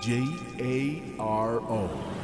J A R O.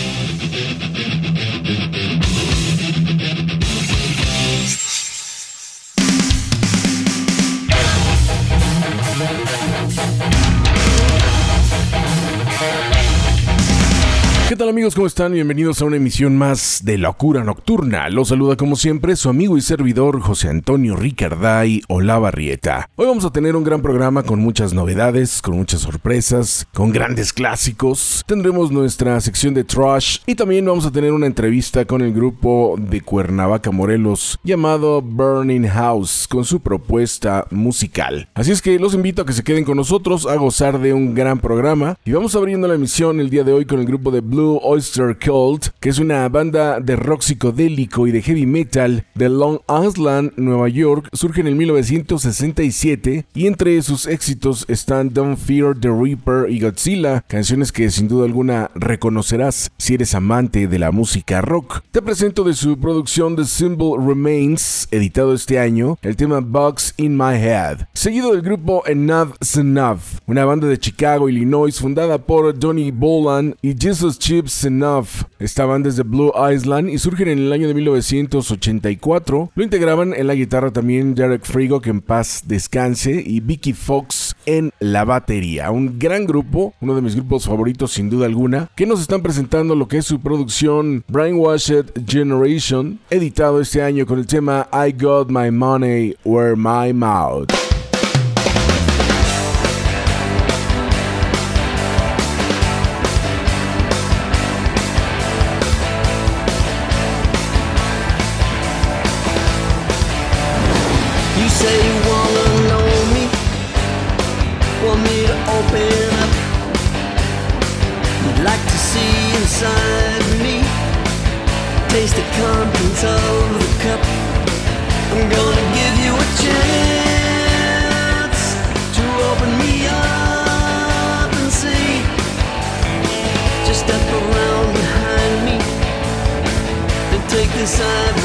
¿Qué tal amigos? ¿Cómo están? Bienvenidos a una emisión más de Locura Nocturna. Los saluda como siempre su amigo y servidor José Antonio Ricarday Olavarrieta. Hoy vamos a tener un gran programa con muchas novedades, con muchas sorpresas, con grandes clásicos. Tendremos nuestra sección de trash y también vamos a tener una entrevista con el grupo de Cuernavaca Morelos llamado Burning House con su propuesta musical. Así es que los invito a que se queden con nosotros a gozar de un gran programa y vamos abriendo la emisión el día de hoy con el grupo de Blue Oyster Cult, que es una banda de rock psicodélico y de heavy metal de Long Island, Nueva York, surge en el 1967 y entre sus éxitos están Don't Fear the Reaper y Godzilla, canciones que sin duda alguna reconocerás si eres amante de la música rock. Te presento de su producción The Symbol Remains, editado este año, el tema Bugs in My Head, seguido del grupo Enough Enough, una banda de Chicago, Illinois, fundada por Donny Boland y Jesus Chips Enough. Estaban desde Blue Island y surgen en el año de 1984. Lo integraban en la guitarra también Derek Frigo, que en paz descanse, y Vicky Fox en la batería. Un gran grupo, uno de mis grupos favoritos sin duda alguna, que nos están presentando lo que es su producción Brainwashed Generation, editado este año con el tema I Got My Money Where My Mouth. Taste the contents of the cup. I'm gonna give you a chance to open me up and see. Just step around behind me and take this ivory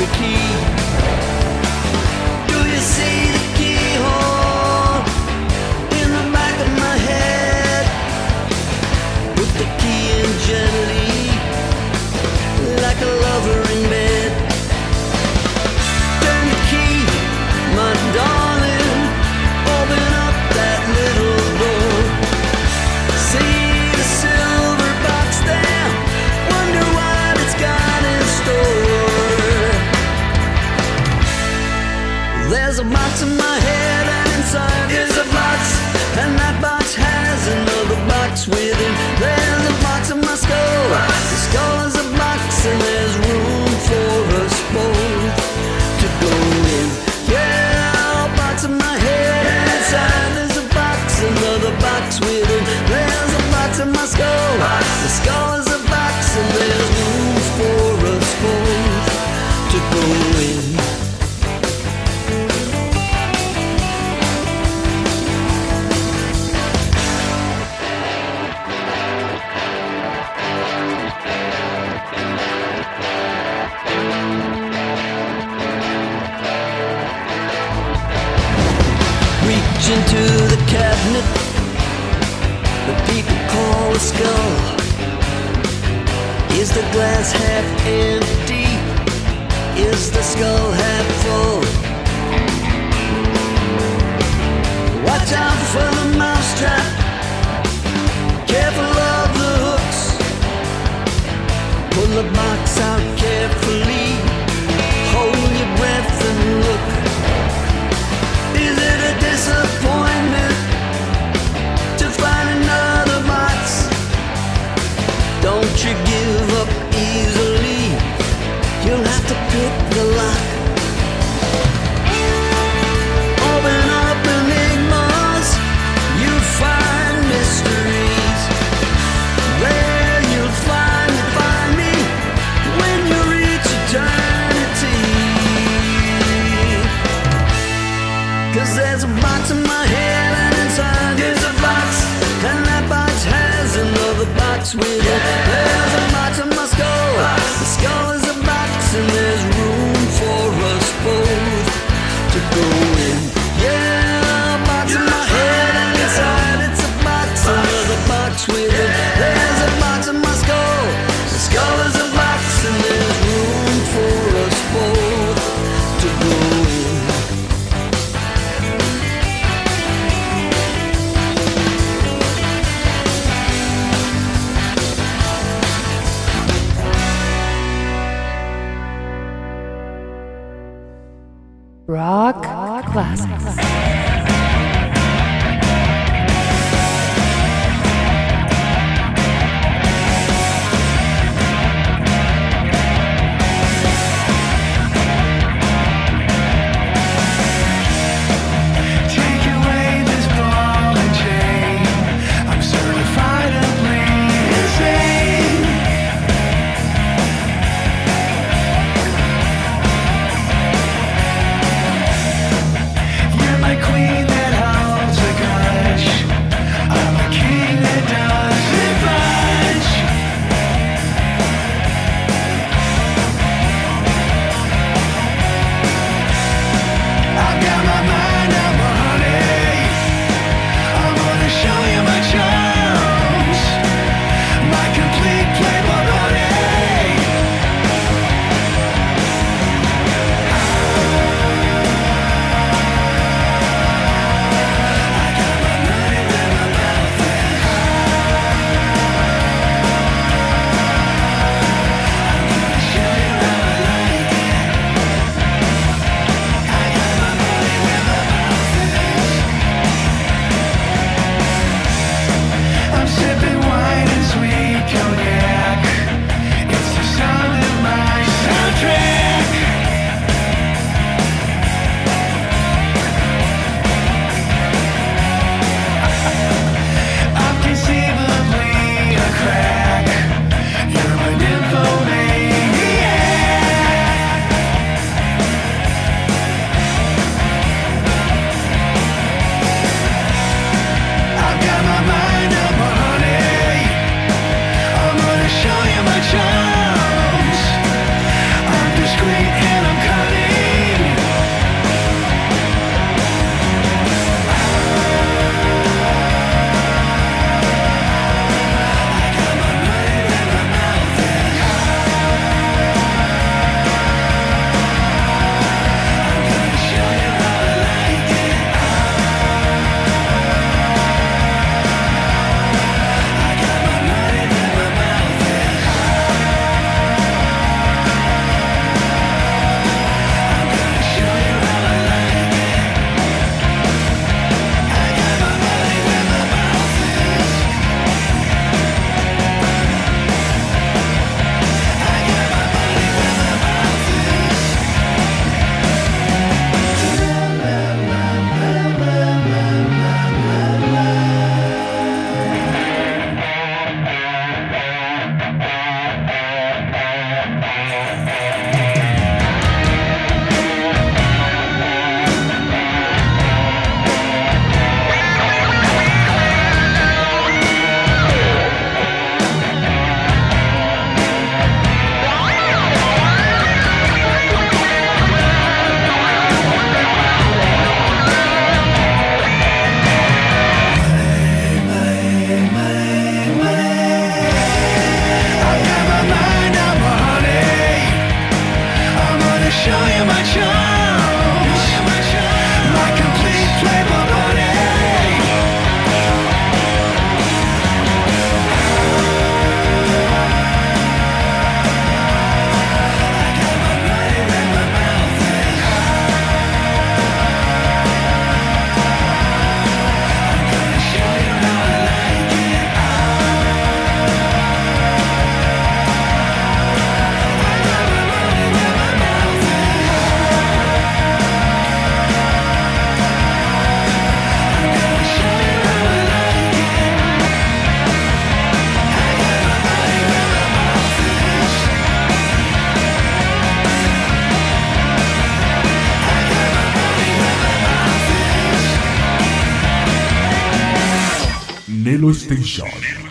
Nelo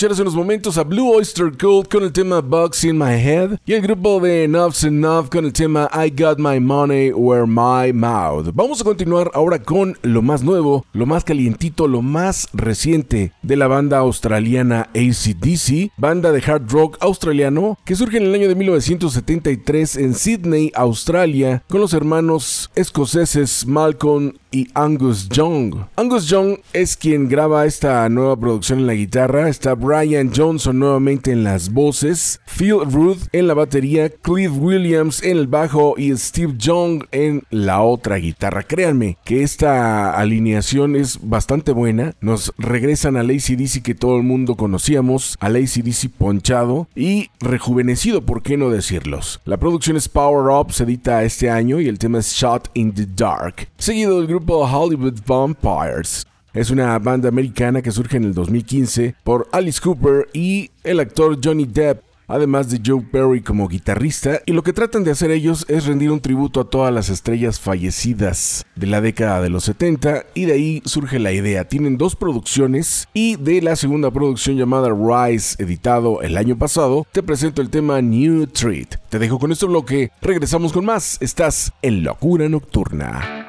unos momentos a Blue Oyster Cult con el tema Bugs in My Head y el grupo de Enough con el tema I Got My Money Where My Mouth. Vamos a continuar ahora con lo más nuevo, lo más calientito, lo más reciente de la banda australiana ACDC, banda de hard rock australiano que surge en el año de 1973 en Sydney, Australia, con los hermanos escoceses Malcolm y Angus Young. Angus Young es quien graba esta nueva producción en la guitarra, está Brian Johnson nuevamente en las voces, Phil Ruth en la batería, Cliff Williams en el bajo y Steve Young en la otra guitarra. Créanme que esta alineación es bastante buena, nos regresan al ACDC que todo el mundo conocíamos, al ACDC ponchado y rejuvenecido, ¿por qué no decirlos? La producción es Power Up, se edita este año y el tema es Shot in the Dark, seguido del grupo Hollywood Vampires. Es una banda americana que surge en el 2015 por Alice Cooper y el actor Johnny Depp, además de Joe Perry como guitarrista, y lo que tratan de hacer ellos es rendir un tributo a todas las estrellas fallecidas de la década de los 70, y de ahí surge la idea. Tienen dos producciones, y de la segunda producción llamada Rise, editado el año pasado, te presento el tema New Treat. Te dejo con este bloque, regresamos con más, estás en Locura Nocturna.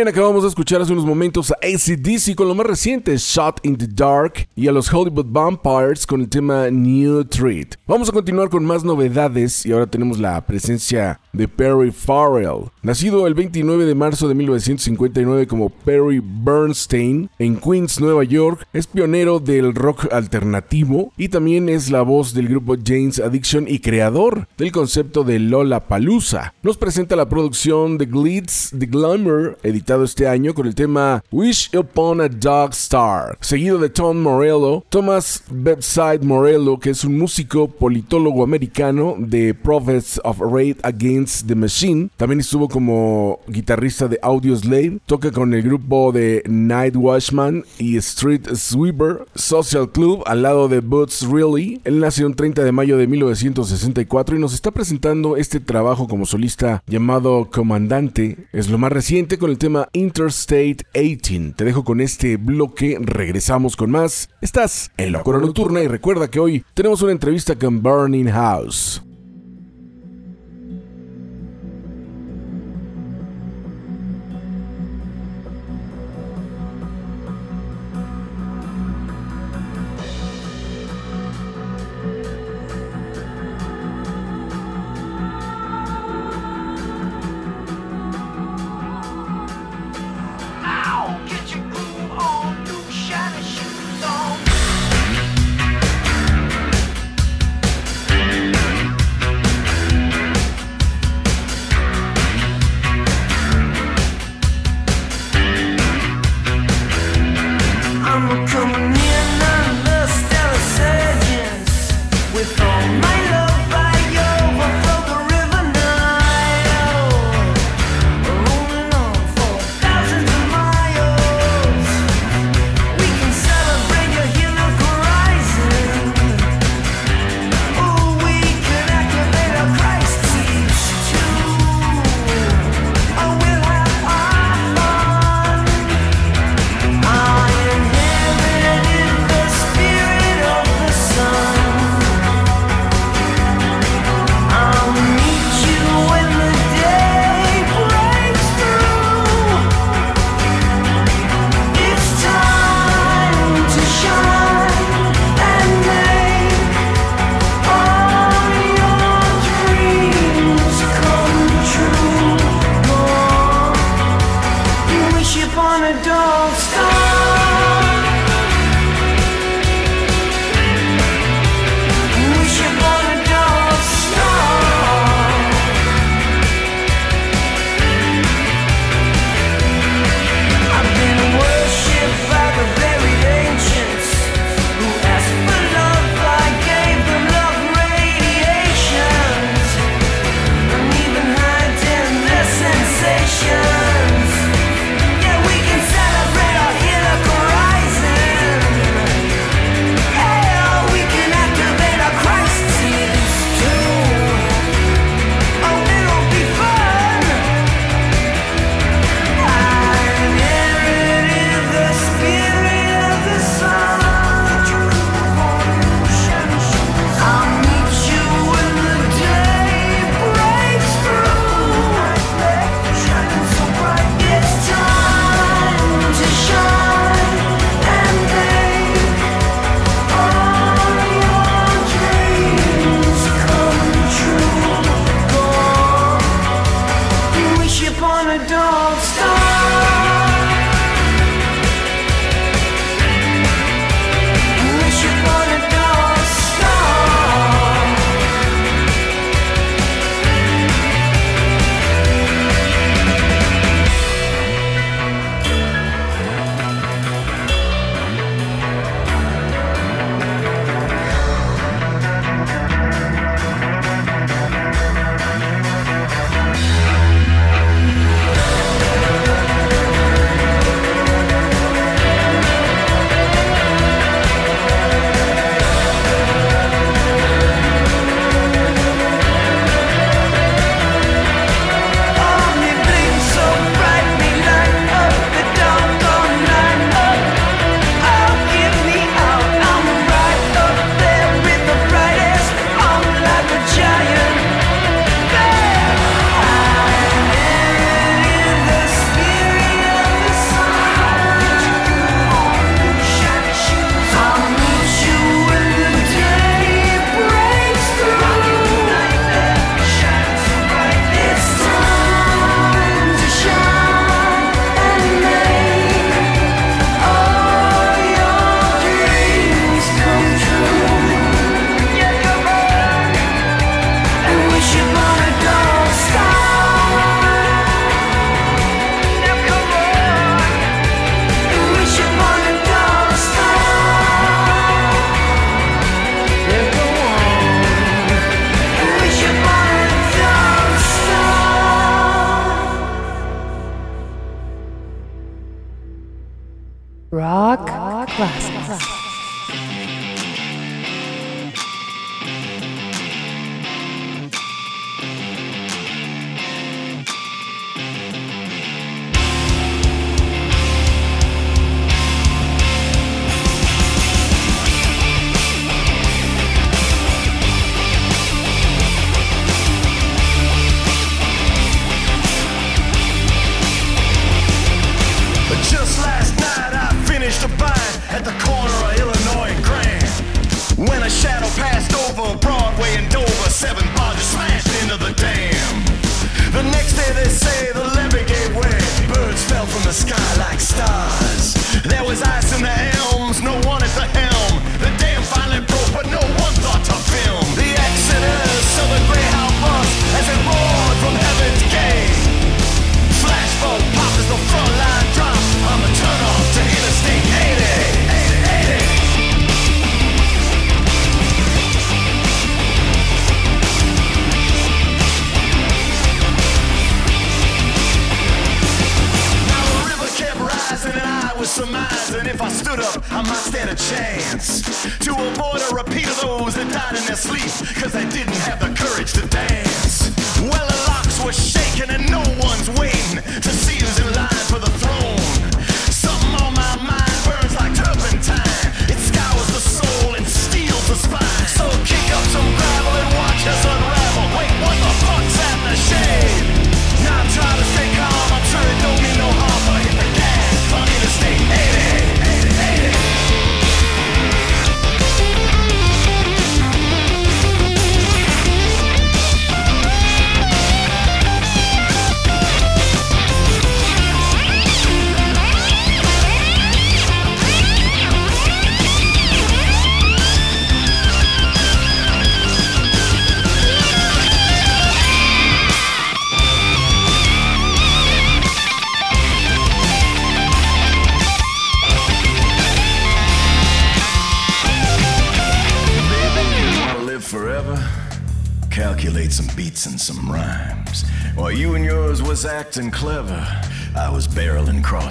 bien, acabamos de escuchar hace unos momentos a ACDC con lo más reciente, Shot in the Dark, y a los Hollywood Vampires con el tema New Treat. Vamos a continuar con más novedades y ahora tenemos la presencia de Perry Farrell. Nacido el 29 de marzo de 1959 como Perry Bernstein en Queens, Nueva York, es pionero del rock alternativo y también es la voz del grupo Jane's Addiction y creador del concepto de Lola Palusa. Nos presenta la producción The Glitz, The Glamour, editado este año con el tema Wish Upon a Dog Star, seguido de Tom Morello, Thomas Bedside Morello, que es un músico politólogo americano de Prophets of Raid Against the Machine. También estuvo como guitarrista de Audioslave, toca con el grupo de Night Watchman y Street Sweeper Social Club al lado de Boots Really. Él nació el 30 de mayo de 1964 y nos está presentando este trabajo como solista llamado Comandante. Es lo más reciente con el tema Interstate 18. Te dejo con este bloque, regresamos con más. Estás en la Cora Nocturna y recuerda que hoy tenemos una entrevista con Burning House.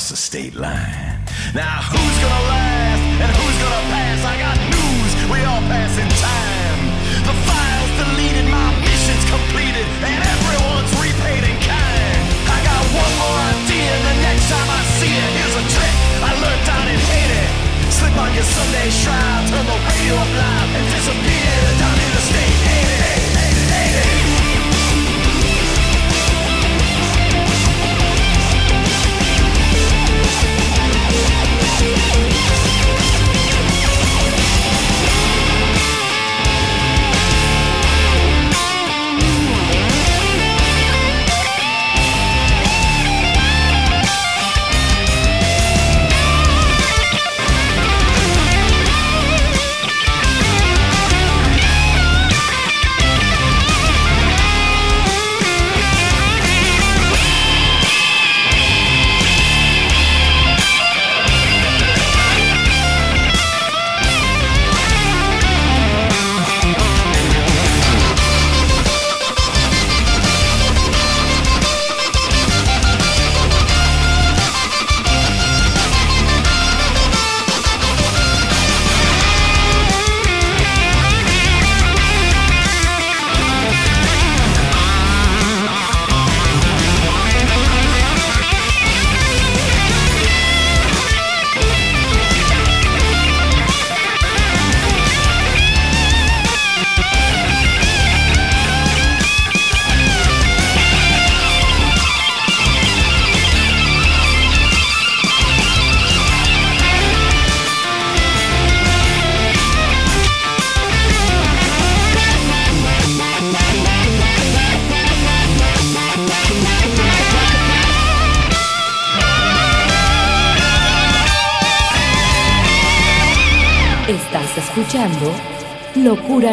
Across the state line.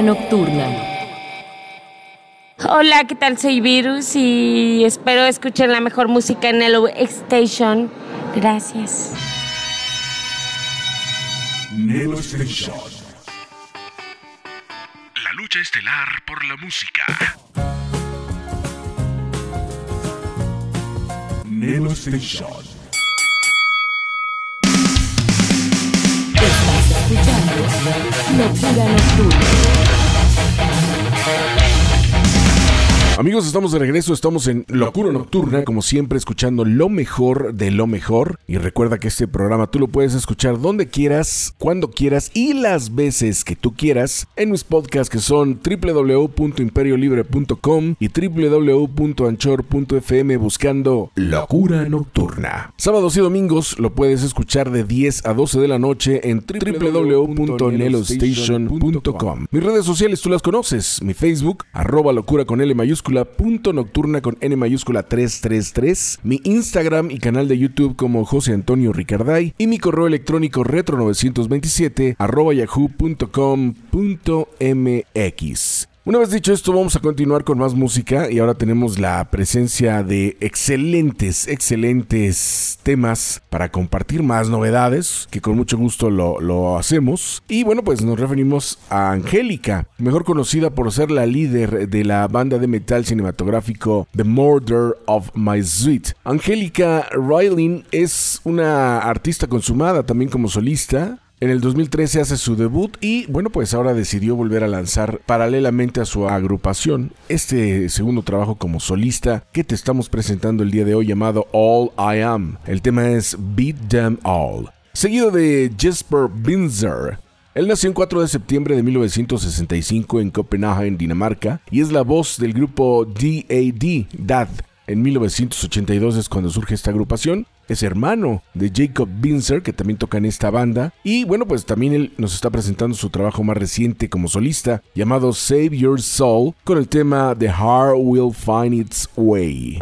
Nocturna. Hola, ¿qué tal? Soy Virus y espero escuchen la mejor música en el Station. Gracias. Nelo Station. La lucha estelar por la música. Nelo Station. Estás escuchando Locura Nocturna. Amigos, estamos de regreso, estamos en Locura Nocturna, como siempre, escuchando lo mejor de lo mejor. Y recuerda que este programa tú lo puedes escuchar donde quieras, cuando quieras y las veces que tú quieras en mis podcasts que son www.imperiolibre.com y www.anchor.fm buscando Locura Nocturna. Sábados y domingos lo puedes escuchar de 10 a 12 de la noche en www.nelostation.com. Mis redes sociales tú las conoces, mi Facebook, arroba locura con L mayúscula, punto nocturna con N mayúscula 333, mi Instagram y canal de YouTube como José Antonio Ricarday y mi correo electrónico retro927 arroba yahoo.com.mx. Una vez dicho esto, vamos a continuar con más música y ahora tenemos la presencia de excelentes, excelentes temas para compartir más novedades, que con mucho gusto lo, hacemos. Y bueno, pues nos referimos a Angélica, mejor conocida por ser la líder de la banda de metal cinematográfico The Murder of My Sweet. Angélica Riley es una artista consumada también como solista, en el 2013 hace su debut y bueno pues ahora decidió volver a lanzar paralelamente a su agrupación este segundo trabajo como solista que te estamos presentando el día de hoy llamado All I Am. El tema es Beat Them All. Seguido de Jesper Binzer. Él nació el 4 de septiembre de 1965 en Copenhague, Dinamarca, y es la voz del grupo DAD, DAD. En 1982 es cuando surge esta agrupación. Es hermano de Jacob Binzer, que también toca en esta banda. Y bueno, pues también él nos está presentando su trabajo más reciente como solista, llamado Save Your Soul, con el tema The Heart Will Find Its Way.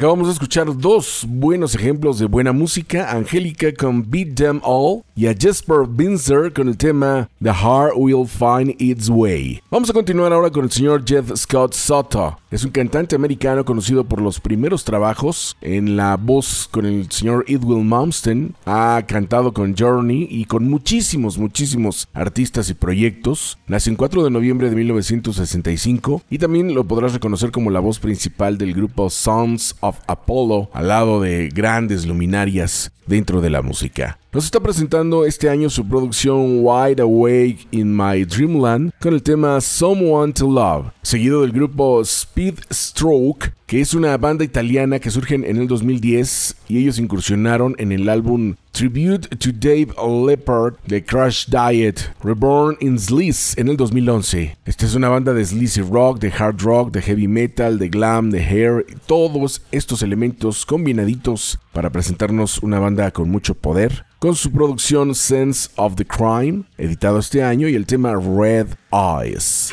Acabamos de escuchar dos buenos ejemplos de buena música, Angélica con Beat Them All y a Jesper Binzer con el tema The Heart Will Find Its Way. Vamos a continuar ahora con el señor Jeff Scott Soto. Es un cantante americano conocido por los primeros trabajos en la voz con el señor Edwin Malmsteen. Ha cantado con Journey y con muchísimos, muchísimos artistas y proyectos. Nació el 4 de noviembre de 1965 y también lo podrás reconocer como la voz principal del grupo Sons of Apollo, al lado de grandes luminarias dentro de la música. Nos está presentando este año su producción Wide Awake in My Dreamland con el tema Someone to Love, seguido del grupo Speed Stroke, que es una banda italiana que surge en el 2010 y ellos incursionaron en el álbum Tribute to Dave Leppard de Crash Diet, Reborn in Sleaze en el 2011. Esta es una banda de sleazy rock, de hard rock, de heavy metal, de glam, de hair, todos estos elementos combinaditos para presentarnos una banda con mucho poder, con su producción Sense of the Crime, editado este año, y el tema Red Eyes.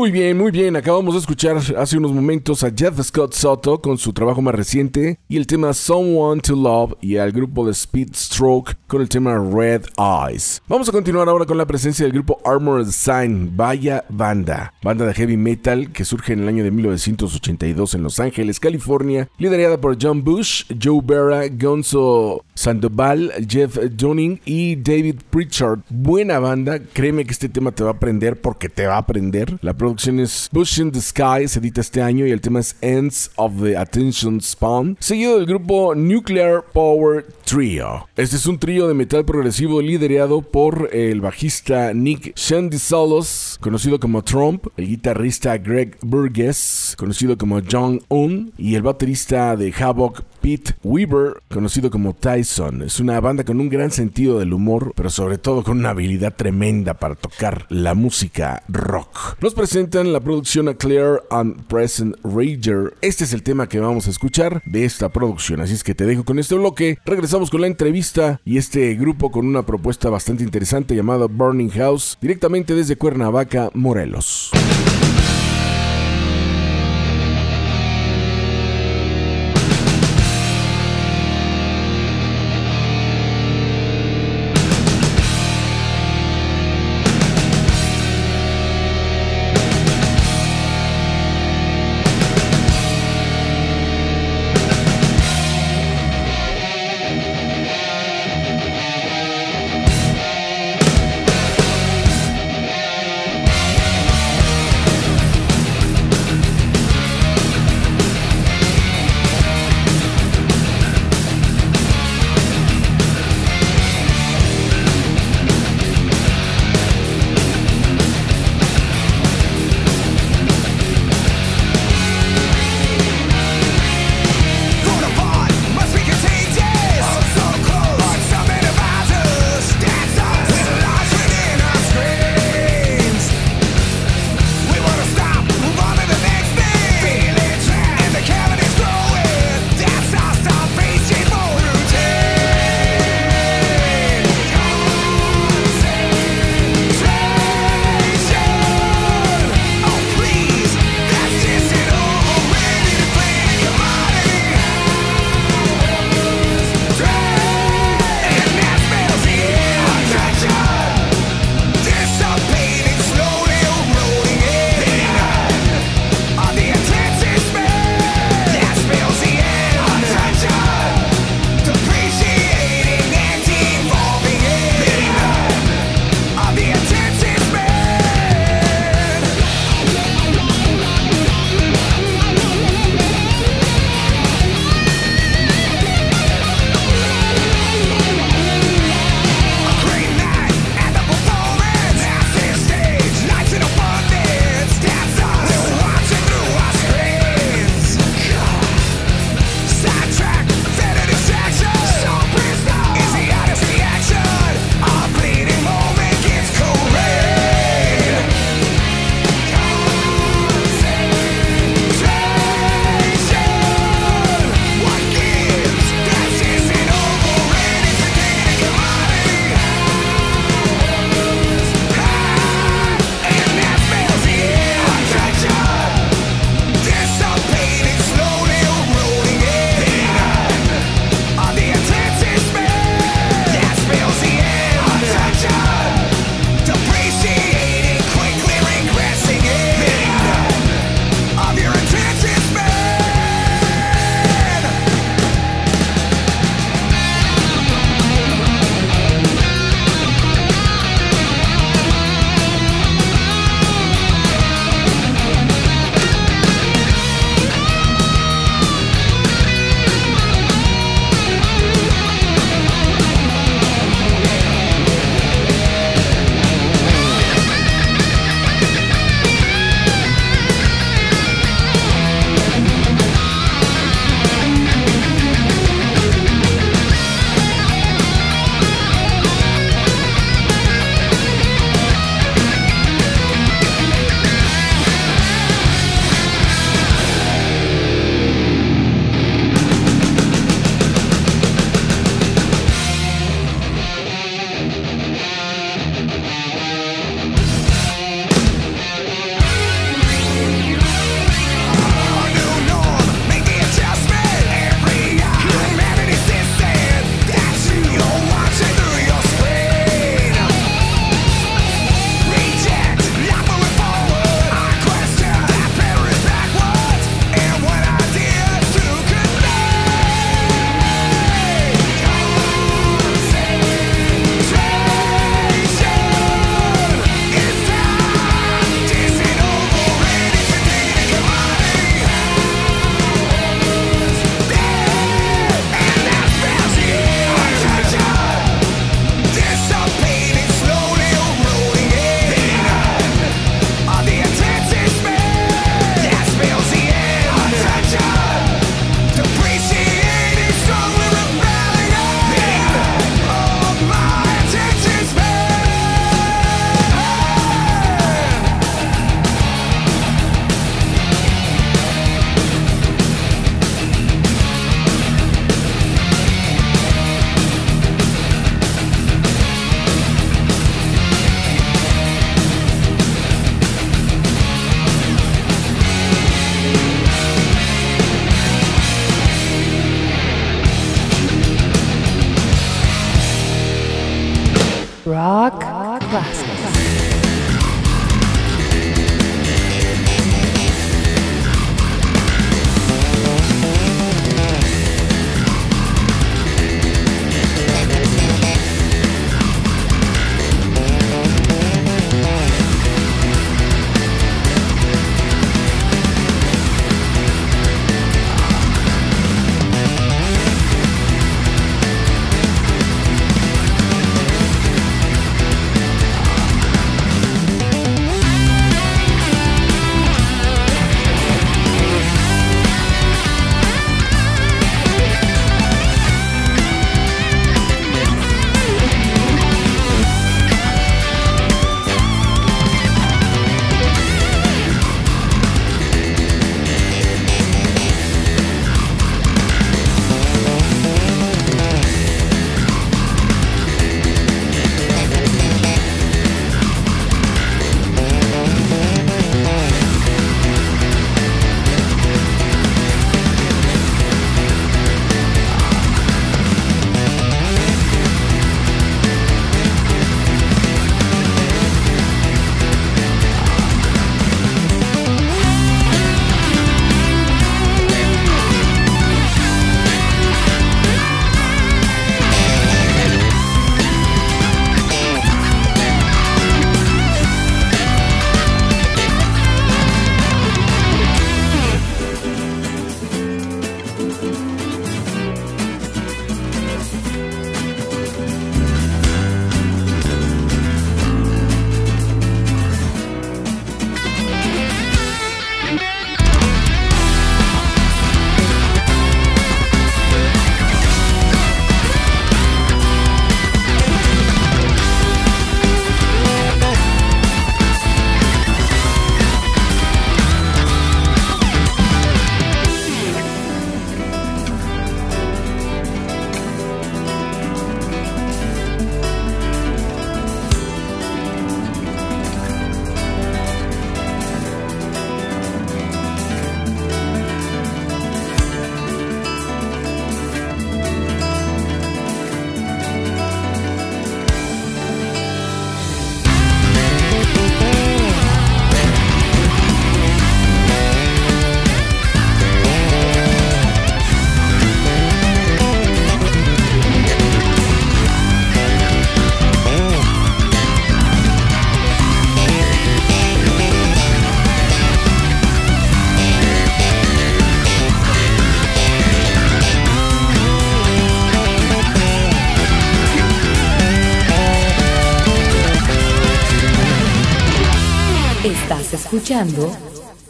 muy bien, muy bien. Acabamos de escuchar hace unos momentos a Jeff Scott Soto con su trabajo más reciente y el tema Someone to Love y al grupo de Speed Stroke con el tema Red Eyes. Vamos a continuar ahora con la presencia del grupo Armored Sign, vaya banda, banda de heavy metal que surge en el año de 1982 en Los Ángeles, California, liderada por John Bush, Joe Berra, Gonzo Sandoval, Jeff Dunning y David Pritchard. Buena banda, créeme que este tema te va a aprender porque te va a aprender. La producción es Bush in the Sky, edita este año y el tema es Ends of the Attention Span, seguido del grupo Nuclear Power Trio. Este es un trío de metal progresivo liderado por el bajista Nick Shandisalos, conocido como Trump, el guitarrista Greg Burgess, conocido como John Un, y el baterista de Havoc Pete Weaver, conocido como Tyson. Es una banda con un gran sentido del humor, pero sobre todo con una habilidad tremenda para tocar la música rock. Nos presentan la producción A Clear and Present Rager. Este es el tema que vamos a escuchar de esta producción, así es que te dejo con este bloque. Regresamos con la entrevista y este grupo con una propuesta bastante interesante llamada Burning House, directamente desde Cuernavaca, Morelos.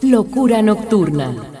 Locura Nocturna.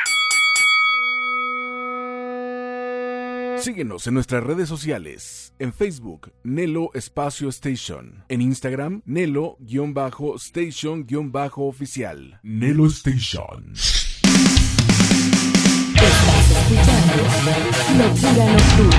Síguenos en nuestras redes sociales. En Facebook, Nelo Espacio Station. En Instagram, Nelo-Station-Oficial. Nelo Station. Estás escuchando Locura Nocturna.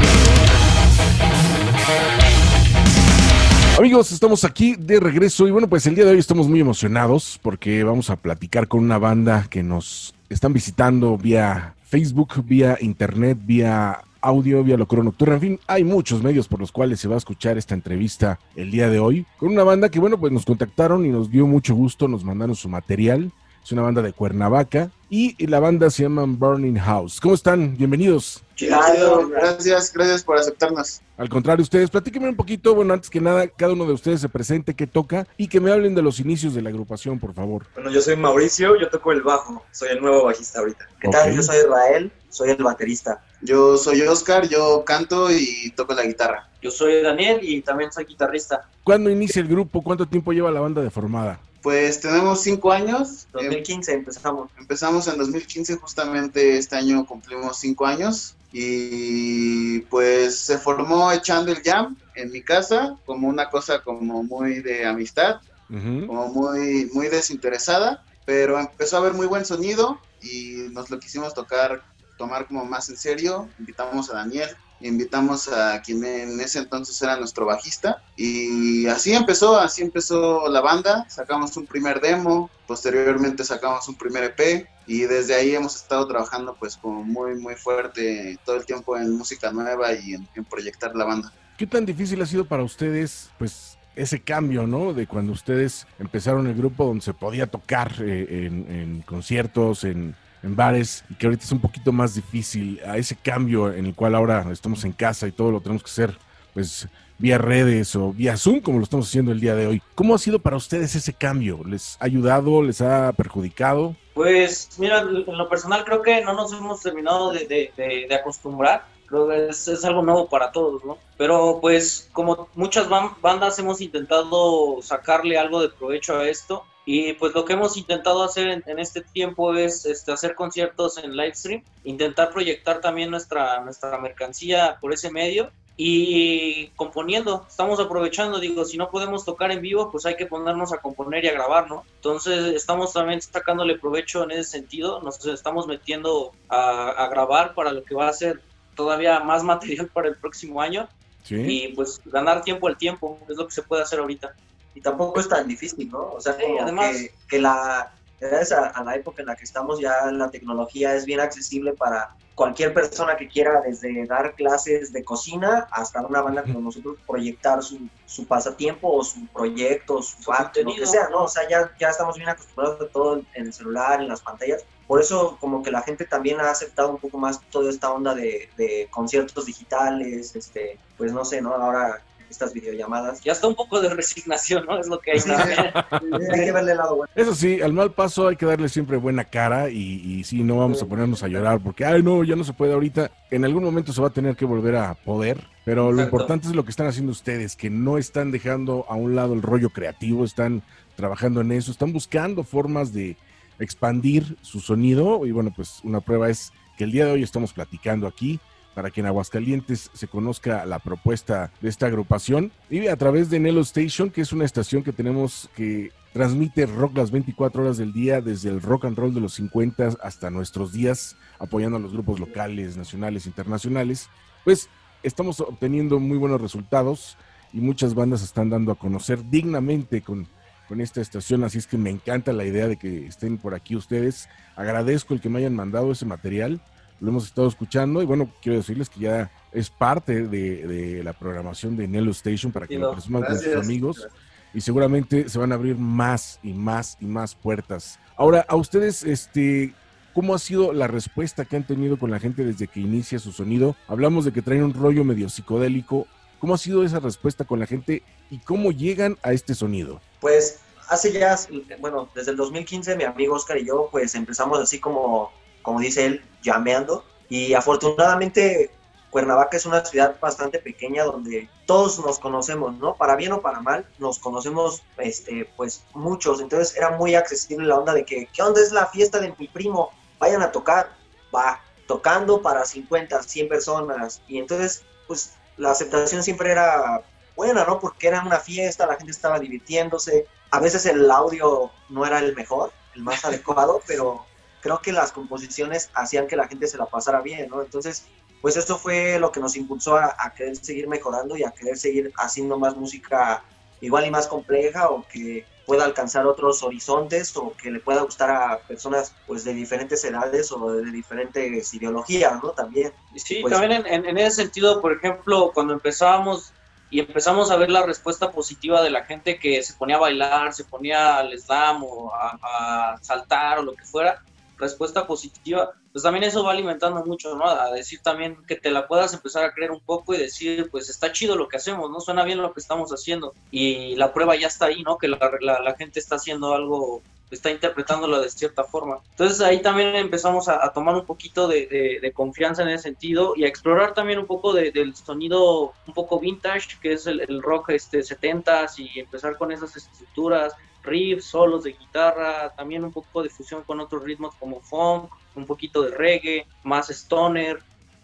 Amigos, estamos aquí de regreso y bueno, pues el día de hoy estamos muy emocionados porque vamos a platicar con una banda que nos están visitando vía Facebook, vía internet, vía audio, vía locura nocturna, en fin, hay muchos medios por los cuales se va a escuchar esta entrevista el día de hoy con una banda que bueno, pues nos contactaron y nos dio mucho gusto, nos mandaron su material es una banda de Cuernavaca y la banda se llama Burning House. ¿Cómo están? Bienvenidos. Gracias, gracias por aceptarnos. Al contrario, ustedes, platíquenme un poquito, bueno, antes que nada, cada uno de ustedes se presente, qué toca y que me hablen de los inicios de la agrupación, por favor. Bueno, yo soy Mauricio, yo toco el bajo, soy el nuevo bajista ahorita. ¿Qué tal? Yo soy Israel, soy el baterista. Yo soy Oscar, yo canto y toco la guitarra. Yo soy Daniel y también soy guitarrista. ¿Cuándo inicia el grupo? ¿Cuánto tiempo lleva la banda de formada? Pues tenemos cinco años. 2015 empezamos. Empezamos en 2015, justamente este año cumplimos cinco años. Y pues se formó echando el jam en mi casa, como una cosa como muy de amistad, como muy, muy desinteresada, pero empezó a haber muy buen sonido y nos lo quisimos tocar, tomar como más en serio. Invitamos a Daniel, invitamos a quien en ese entonces era nuestro bajista y así empezó, así empezó la banda. Sacamos un primer demo, posteriormente sacamos un primer EP y desde ahí hemos estado trabajando pues como muy muy fuerte todo el tiempo en música nueva y en, proyectar la banda. ¿Qué tan difícil ha sido para ustedes, pues, ese cambio, ¿no? De cuando ustedes empezaron el grupo donde se podía tocar eh, en, en conciertos, en, en bares, y que ahorita es un poquito más difícil, a ese cambio en el cual ahora estamos en casa y todo lo tenemos que hacer, pues, vía redes o vía Zoom, como lo estamos haciendo el día de hoy. ¿Cómo ha sido para ustedes ese cambio? ¿Les ha ayudado? ¿Les ha perjudicado? Pues mira, en lo personal creo que no nos hemos terminado de, acostumbrar. Creo que es, algo nuevo para todos, ¿no? Pero pues como muchas ban- bandas hemos intentado sacarle algo de provecho a esto. Y pues lo que hemos intentado hacer en, en este tiempo es este, hacer conciertos en live stream, intentar proyectar también nuestra, nuestra mercancía por ese medio y componiendo, estamos aprovechando, digo, si no podemos tocar en vivo, pues hay que ponernos a componer y a grabar, ¿no? Entonces estamos también sacándole provecho en ese sentido, nos estamos metiendo a, a grabar para lo que va a ser todavía más material para el próximo año Sí. y pues ganar tiempo al tiempo, es lo que se puede hacer ahorita. Y tampoco es tan difícil, ¿no? O sea, Sí, como además- que, que la, gracias a, a la época en la que estamos ya la tecnología es bien accesible para cualquier persona que quiera desde dar clases de cocina hasta una banda como nosotros proyectar su, su pasatiempo o su proyecto, su arte, lo que sea, ¿no? O sea, ya, ya estamos bien acostumbrados a todo en, en el celular, en las pantallas. Por eso como que la gente también ha aceptado un poco más toda esta onda de, de conciertos digitales, este, pues no sé, ¿no? Ahora estas videollamadas. Ya está un poco de resignación, ¿no? Es lo que hay. Hay que verle el lado bueno. Eso sí, al mal paso hay que darle siempre buena cara y, y sí, no vamos a ponernos a llorar porque, ay, no, ya no se puede ahorita. En algún momento se va a tener que volver a poder, pero lo Exacto. importante es lo que están haciendo ustedes, que no están dejando a un lado el rollo creativo, están trabajando en eso, están buscando formas de expandir su sonido y bueno, pues una prueba es que el día de hoy estamos platicando aquí para que en Aguascalientes se conozca la propuesta de esta agrupación. Y a través de Nelo Station, que es una estación que tenemos que transmite rock las 24 horas del día, desde el rock and roll de los 50 hasta nuestros días, apoyando a los grupos locales, nacionales, internacionales, pues estamos obteniendo muy buenos resultados y muchas bandas están dando a conocer dignamente con, con esta estación, así es que me encanta la idea de que estén por aquí ustedes. Agradezco el que me hayan mandado ese material, lo hemos estado escuchando y bueno, quiero decirles que ya es parte de, de la programación de Nelo Station para que lo presuman con sus Gracias. amigos y seguramente se van a abrir más y más y más puertas. Ahora, a ustedes, este, ¿cómo ha sido la respuesta que han tenido con la gente desde que inicia su sonido? Hablamos de que traen un rollo medio psicodélico. ¿Cómo ha sido esa respuesta con la gente y cómo llegan a este sonido? Pues hace ya, bueno, desde el 2015 mi amigo Oscar y yo pues empezamos así como, como dice él, llameando y afortunadamente Cuernavaca es una ciudad bastante pequeña donde todos nos conocemos, ¿no? Para bien o para mal, nos conocemos, este, pues muchos, entonces era muy accesible la onda de que, ¿qué onda es la fiesta de mi primo? Vayan a tocar, va, tocando para 50, 100 personas y entonces, pues la aceptación siempre era buena, ¿no? Porque era una fiesta, la gente estaba divirtiéndose. A veces el audio no era el mejor, el más adecuado, pero creo que las composiciones hacían que la gente se la pasara bien, ¿no? Entonces, pues eso fue lo que nos impulsó a, a querer seguir mejorando y a querer seguir haciendo más música igual y más compleja o que pueda alcanzar otros horizontes o que le pueda gustar a personas pues de diferentes edades o de diferentes ideologías, ¿no? También. Sí, Pues- también en, ese sentido, por ejemplo, cuando empezábamos, y empezamos a ver la respuesta positiva de la gente que se ponía a bailar, se ponía al slam o a, a saltar o lo que fuera, respuesta positiva, pues también eso va alimentando mucho, ¿no? A decir también que te la puedas empezar a creer un poco y decir, pues está chido lo que hacemos, ¿no? Suena bien lo que estamos haciendo y la prueba ya está ahí, ¿no? Que la, la- la gente está haciendo algo, está interpretándolo de cierta forma. Entonces ahí también empezamos a, tomar un poquito de, confianza en ese sentido y a explorar también un poco de- del sonido un poco vintage, que es el, el rock este 70s y empezar con esas estructuras, riffs, solos de guitarra, también un poco de fusión con otros ritmos como funk, un poquito de reggae, más stoner,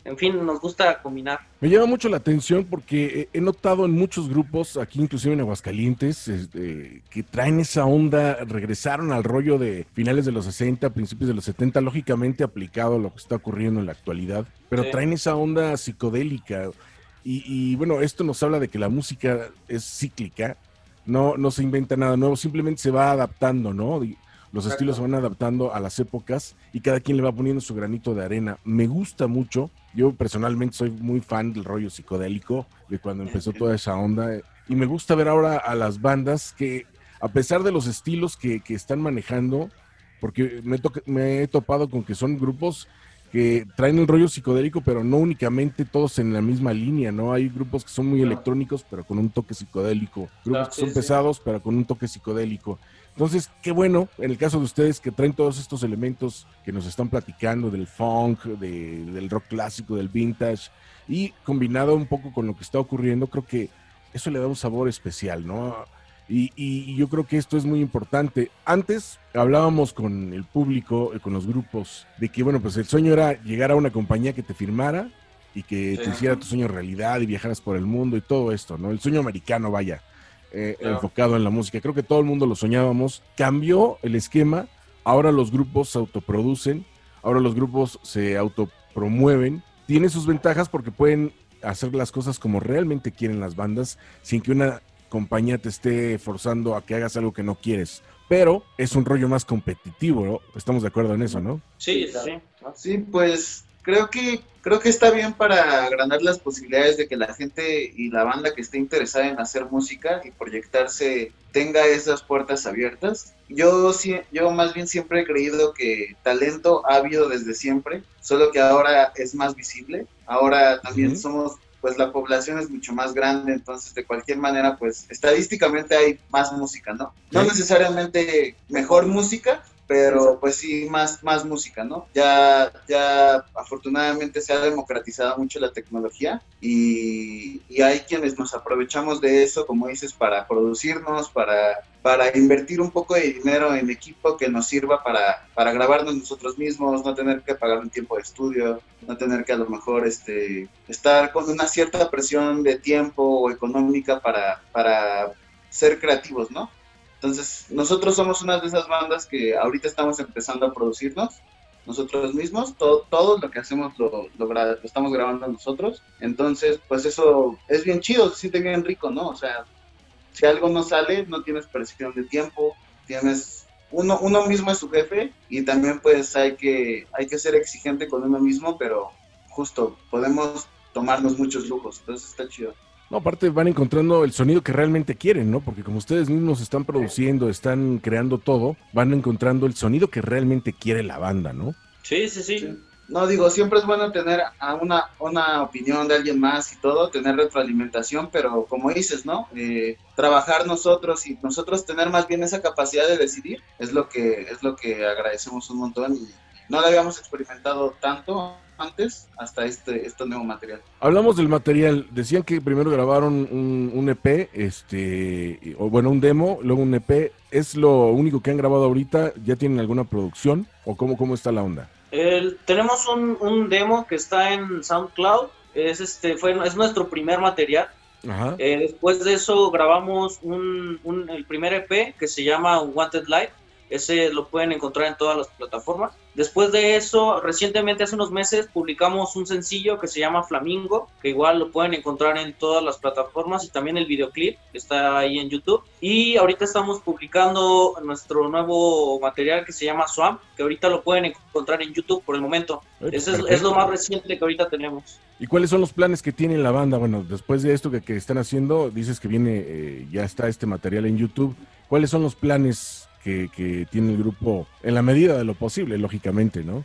en fin, nos gusta combinar. Me llama mucho la atención porque he notado en muchos grupos, aquí inclusive en Aguascalientes, este, que traen esa onda, regresaron al rollo de finales de los 60, principios de los 70, lógicamente aplicado a lo que está ocurriendo en la actualidad, pero Sí. traen esa onda psicodélica. Y, y, bueno, esto nos habla de que la música es cíclica, no, no se inventa nada nuevo, simplemente se va adaptando, ¿no? Y Los Exacto. estilos se van adaptando a las épocas y cada quien le va poniendo su granito de arena. Me gusta mucho. Yo personalmente soy muy fan del rollo psicodélico, de cuando empezó toda esa onda. Y me gusta ver ahora a las bandas que, a pesar de los estilos que, que están manejando, porque me, me he topado con que son grupos que traen el rollo psicodélico, pero no únicamente todos en la misma línea, ¿no? Hay grupos que son muy electrónicos, pero con un toque psicodélico. Grupos que son pesados, pero con un toque psicodélico. Entonces, qué bueno, en el caso de ustedes, que traen todos estos elementos que nos están platicando del funk, de- del rock clásico, del vintage, y combinado un poco con lo que está ocurriendo, creo que eso le da un sabor especial, ¿no? Y, y yo creo que esto es muy importante. Antes hablábamos con el público, eh, con los grupos, de que, bueno, pues el sueño era llegar a una compañía que te firmara y que te Sí. hiciera tu sueño realidad y viajaras por el mundo y todo esto, ¿no? El sueño americano, vaya, eh, Claro. enfocado en la música. Creo que todo el mundo lo soñábamos. Cambió el esquema. Ahora los grupos se autoproducen. Ahora los grupos se autopromueven. Tiene sus ventajas porque pueden hacer las cosas como realmente quieren las bandas sin que una compañía te esté forzando a que hagas algo que no quieres. Pero es un rollo más competitivo, ¿no? Estamos de acuerdo en eso, ¿no? Sí, sí. Sí, pues creo que creo que está bien para agrandar las posibilidades de que la gente y la banda que esté interesada en hacer música y proyectarse tenga esas puertas abiertas. Yo sí, yo más bien siempre he creído que talento ha habido desde siempre, solo que ahora es más visible. Ahora también somos pues la población es mucho más grande, entonces de cualquier manera pues estadísticamente hay más música, ¿no? No necesariamente mejor música, pero pues sí, más, más música, ¿no? Ya, ya afortunadamente se ha democratizado mucho la tecnología y, y hay quienes nos aprovechamos de eso, como dices, para producirnos, para, para invertir un poco de dinero en equipo que nos sirva para, para grabarnos nosotros mismos, no tener que pagar un tiempo de estudio, no tener que a lo mejor este, estar con una cierta presión de tiempo o económica para, para ser creativos, ¿no? Entonces, nosotros somos una de esas bandas que ahorita estamos empezando a producirnos nosotros mismos, todo, todo lo que hacemos lo, lo, lo estamos grabando nosotros, entonces, pues eso es bien chido, se siente bien rico, ¿no? O sea, si algo no sale, no tienes presión de tiempo, tienes... Uno, uno mismo es su jefe y también pues hay que, hay que ser exigente con uno mismo, pero justo podemos tomarnos muchos lujos, entonces está chido. No, aparte van encontrando el sonido que realmente quieren, ¿no? Porque como ustedes mismos están produciendo, están creando todo, van encontrando el sonido que realmente quiere la banda, ¿no? Sí, sí, sí. No, digo, siempre es bueno tener a una, una opinión de alguien más y todo, tener retroalimentación, pero como dices, ¿no? Eh, trabajar nosotros y nosotros tener más bien esa capacidad de decidir es lo que, es lo que agradecemos un montón y no lo habíamos experimentado tanto antes hasta este, este nuevo material. Hablamos del material, decían que primero grabaron un, un EP, este, o bueno, un demo, luego un EP, ¿es lo único que han grabado ahorita? ¿Ya tienen alguna producción? ¿O cómo, cómo está la onda? El- tenemos un, un demo que está en SoundCloud. Es este fue es nuestro primer material. Ajá. Eh, después de eso grabamos un, un- el primer EP que se llama Wanted Light. Ese lo pueden encontrar en todas las plataformas. Después de eso, recientemente, hace unos meses, publicamos un sencillo que se llama Flamingo, que igual lo pueden encontrar en todas las plataformas y también el videoclip que está ahí en YouTube. Y ahorita estamos publicando nuestro nuevo material que se llama Swamp, que ahorita lo pueden encontrar en YouTube por el momento. Ese es, es lo más reciente que ahorita tenemos. ¿Y cuáles son los planes que tiene la banda? Bueno, después de esto que, que están haciendo, dices que viene, eh, ya está este material en YouTube. ¿Cuáles son los planes que, que tiene el grupo en la medida de lo posible, lógicamente, no?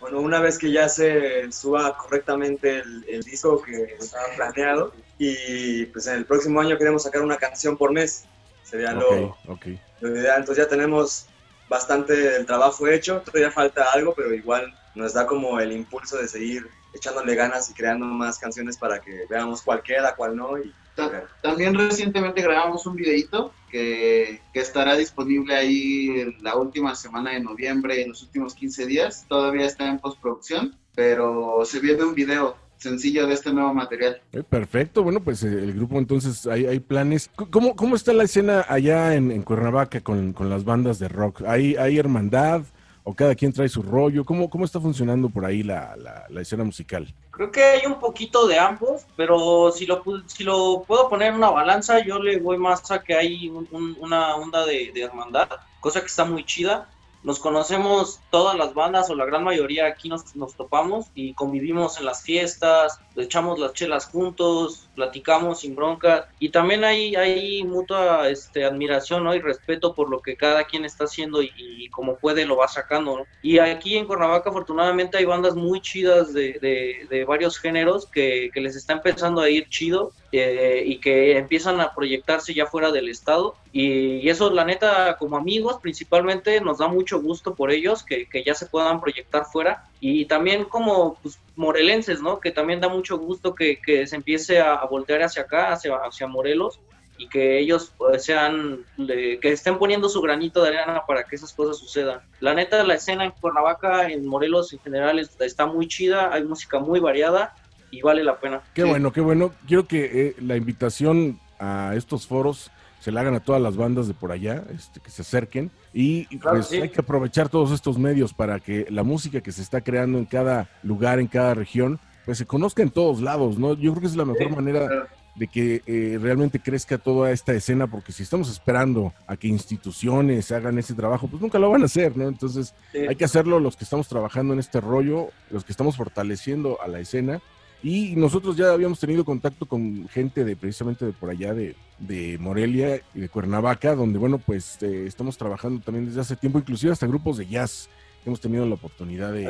Bueno, una vez que ya se suba correctamente el, el disco que estaba planeado y pues en el próximo año queremos sacar una canción por mes, sería lo, Ok, ok. lo ideal. Entonces ya tenemos bastante del trabajo hecho, todavía falta algo, pero igual nos da como el impulso de seguir echándole ganas y creando más canciones para que veamos cuál queda, cuál no. Y, Ta- También recientemente grabamos un videito que, que estará disponible ahí la última semana de noviembre, en los últimos 15 días. Todavía está en postproducción, pero se viene un video sencillo de este nuevo material. Eh, perfecto, bueno, pues eh, el grupo entonces hay, hay planes. ¿Cómo, ¿Cómo está la escena allá en, en Cuernavaca con, con las bandas de rock? ¿Hay, ¿Hay hermandad o cada quien trae su rollo? ¿Cómo, cómo está funcionando por ahí la, la- escena musical? Creo que hay un poquito de ambos, pero si lo, si lo puedo poner en una balanza, yo le voy más a que hay un- un- una onda de, de hermandad, cosa que está muy chida. Nos conocemos todas las bandas o la gran mayoría aquí nos, nos topamos y convivimos en las fiestas, echamos las chelas juntos, platicamos sin bronca y también hay, hay mutua este, admiración ¿no? y respeto por lo que cada quien está haciendo y, y como puede lo va sacando. Y aquí en Cuernavaca afortunadamente hay bandas muy chidas de, de- varios géneros que, que les está empezando a ir chido eh, y que empiezan a proyectarse ya fuera del estado. Y, y eso, la neta, como amigos principalmente, nos da mucho gusto por ellos que, que ya se puedan proyectar fuera. Y también como pues, morelenses, ¿no? Que también da mucho gusto que, que se empiece a, a voltear hacia acá, hacia, hacia Morelos. Y que ellos pues, sean, le- que estén poniendo su granito de arena para que esas cosas sucedan. La neta, la escena en Cuernavaca, en Morelos en general, es- está muy chida, hay música muy variada y vale la pena. Qué bueno, qué bueno. Quiero que eh, la invitación a estos foros se la hagan a todas las bandas de por allá, este, que se acerquen. Y Claro, pues sí. hay que aprovechar todos estos medios para que la música que se está creando en cada lugar, en cada región, pues se conozca en todos lados, ¿no? Yo creo que es la mejor manera de que eh, realmente crezca toda esta escena, porque si estamos esperando a que instituciones hagan ese trabajo, pues nunca lo van a hacer, ¿no? Entonces Sí. hay que hacerlo los que estamos trabajando en este rollo, los que estamos fortaleciendo a la escena. Y nosotros ya habíamos tenido contacto con gente de precisamente de por allá de, de Morelia y de Cuernavaca, donde bueno, pues eh, estamos trabajando también desde hace tiempo, inclusive hasta grupos de jazz. Hemos tenido la oportunidad de,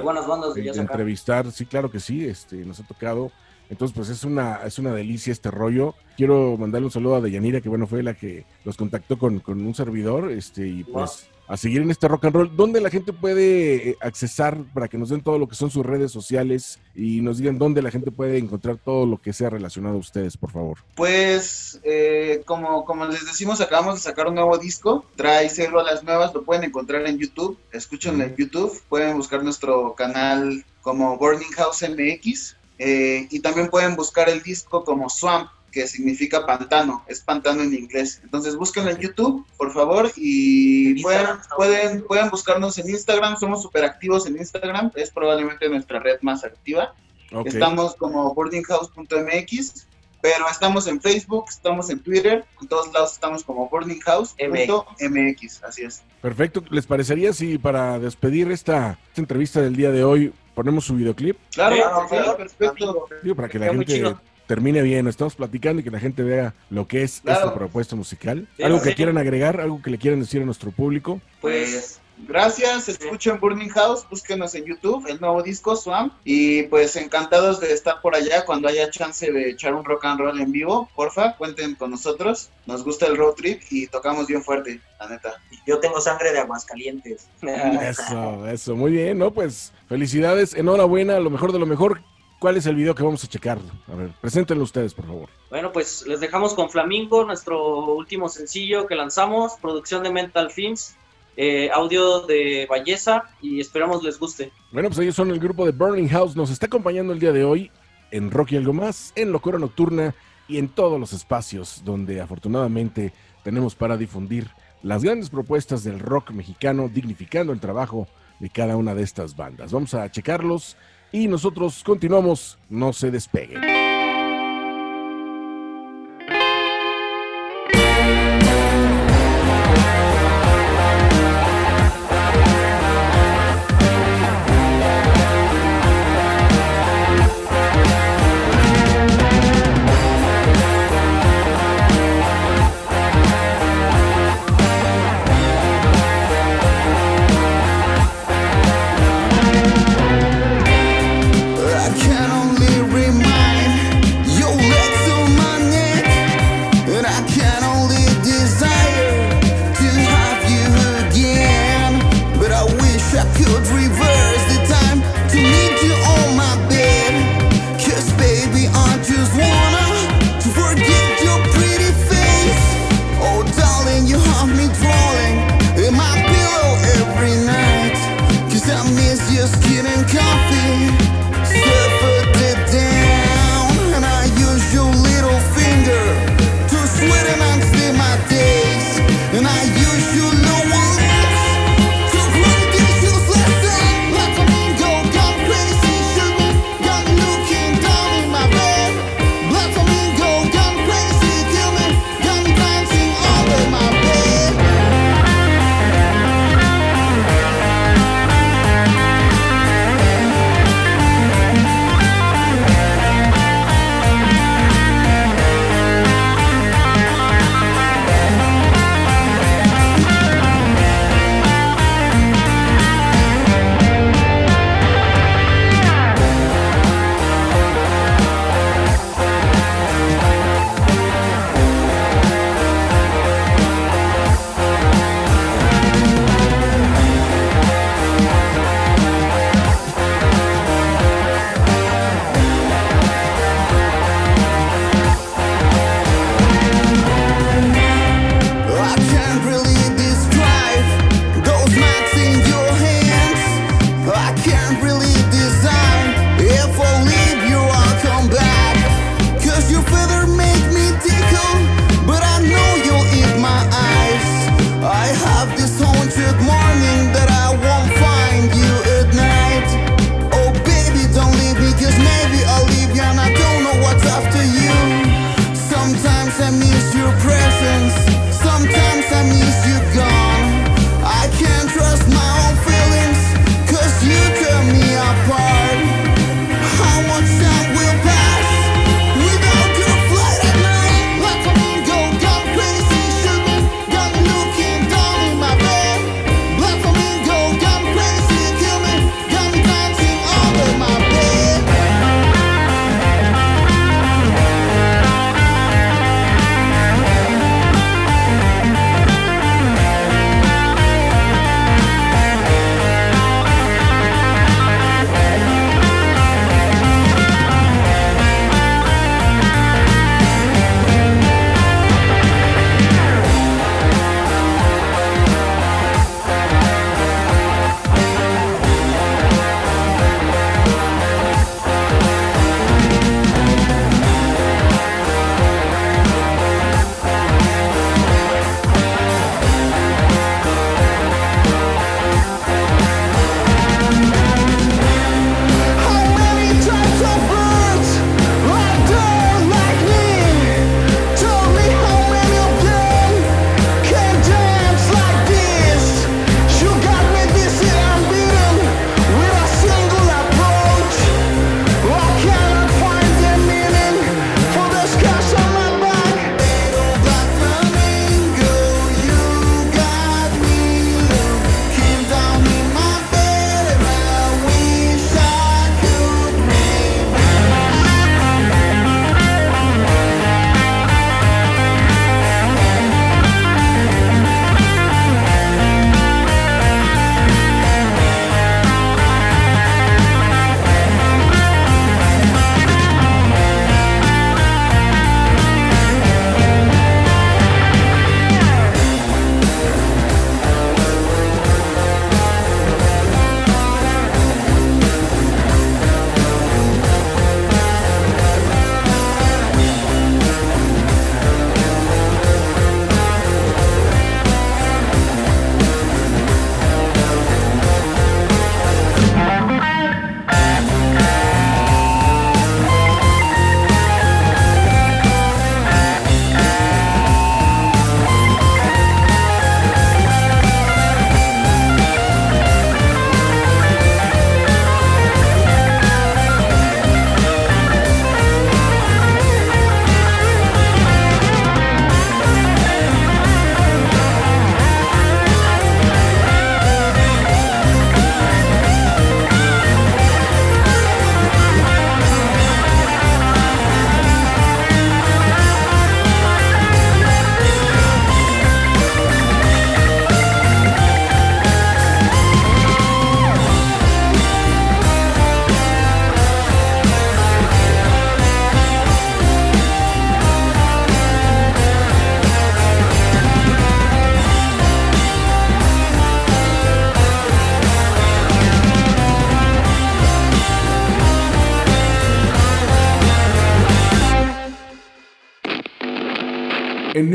entrevistar, sí, claro que sí, este, nos ha tocado. Entonces, pues es una, es una delicia este rollo. Quiero mandarle un saludo a Deyanira, que bueno, fue la que los contactó con, con un servidor, este, y pues a seguir en este rock and roll. ¿Dónde la gente puede eh, accesar para que nos den todo lo que son sus redes sociales y nos digan dónde la gente puede encontrar todo lo que sea relacionado a ustedes, por favor? Pues, eh, como, como les decimos, acabamos de sacar un nuevo disco. Trae seis rolas nuevas, lo pueden encontrar en YouTube. Escúchenlo en YouTube. Pueden buscar nuestro canal como Burning House MX. eh, y también pueden buscar el disco como Swamp, que significa pantano. Es pantano en inglés. Entonces, búsquenlo en YouTube, por favor. Y pueden, pueden, pueden buscarnos en Instagram. Somos súper activos en Instagram. Es probablemente nuestra red más activa. Estamos como boardinghouse.mx, pero estamos en Facebook, estamos en Twitter, en todos lados estamos como boardinghouse.mx, así es. Perfecto. ¿Les parecería si para despedir esta, esta entrevista del día de hoy ponemos su videoclip? Claro, Sí, sí, claro, perfecto. Digo, para que la gente. Termine bien. Estamos platicando y que la gente vea lo que es Claro. esta propuesta musical. Sí, algo que quieran agregar, algo que le quieran decir a nuestro público. Pues gracias, escuchen Burning House, búsquenos en YouTube, el nuevo disco Swamp, y pues encantados de estar por allá cuando haya chance de echar un rock and roll en vivo, porfa, cuenten con nosotros, nos gusta el road trip y tocamos bien fuerte, la neta. Yo tengo sangre de Aguascalientes. Eso, eso, muy bien, ¿no? Pues felicidades, enhorabuena, lo mejor de lo mejor. ¿Cuál es el video que vamos a checar? A ver, preséntenlo ustedes, por favor. Bueno, pues les dejamos con Flamingo, nuestro último sencillo que lanzamos, producción de Mental Films, eh, audio de Balleza y esperamos les guste. Bueno, pues ellos son el grupo de Burning House. Nos está acompañando el día de hoy en Rock y algo más, en Locura Nocturna y en todos los espacios donde afortunadamente tenemos para difundir las grandes propuestas del rock mexicano, dignificando el trabajo de cada una de estas bandas. Vamos a checarlos y nosotros continuamos, no se despeguen.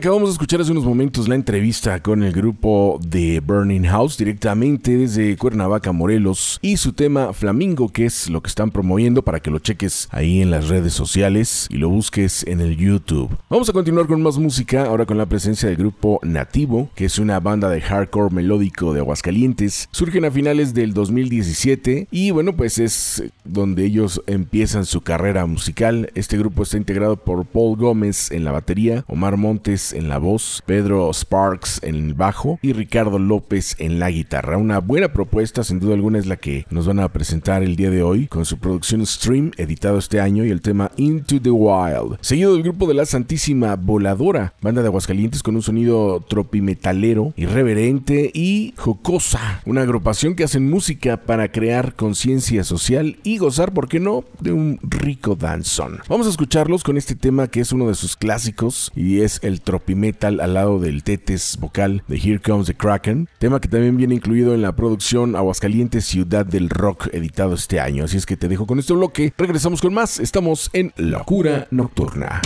acabamos de escuchar hace unos momentos la entrevista con el grupo de Burning House directamente desde Cuernavaca, Morelos, y su tema Flamingo, que es lo que están promoviendo para que lo cheques ahí en las redes sociales y lo busques en el YouTube. Vamos a continuar con más música, ahora con la presencia del grupo Nativo, que es una banda de hardcore melódico de Aguascalientes. Surgen a finales del 2017 y bueno, pues es donde ellos empiezan su carrera musical. Este grupo está integrado por Paul Gómez en la batería, Omar Montes en la voz, Pedro Sparks en el bajo y Ricardo López en la guitarra. Una buena propuesta, sin duda alguna, es la que nos van a presentar el día de hoy con su producción Stream, editado este año, y el tema Into the Wild. Seguido del grupo de la Santísima Voladora, banda de Aguascalientes con un sonido tropimetalero, irreverente y jocosa. Una agrupación que hacen música para crear conciencia social y gozar, ¿por qué no?, de un rico danzón. Vamos a escucharlos con este tema que es uno de sus clásicos y es el tropimetal al lado del tetes vocal de Here Comes the Kraken, tema que también viene incluido en la producción Aguascalientes Ciudad del Rock editado este año. Así es que te dejo con este bloque, regresamos con más, estamos en Locura Nocturna.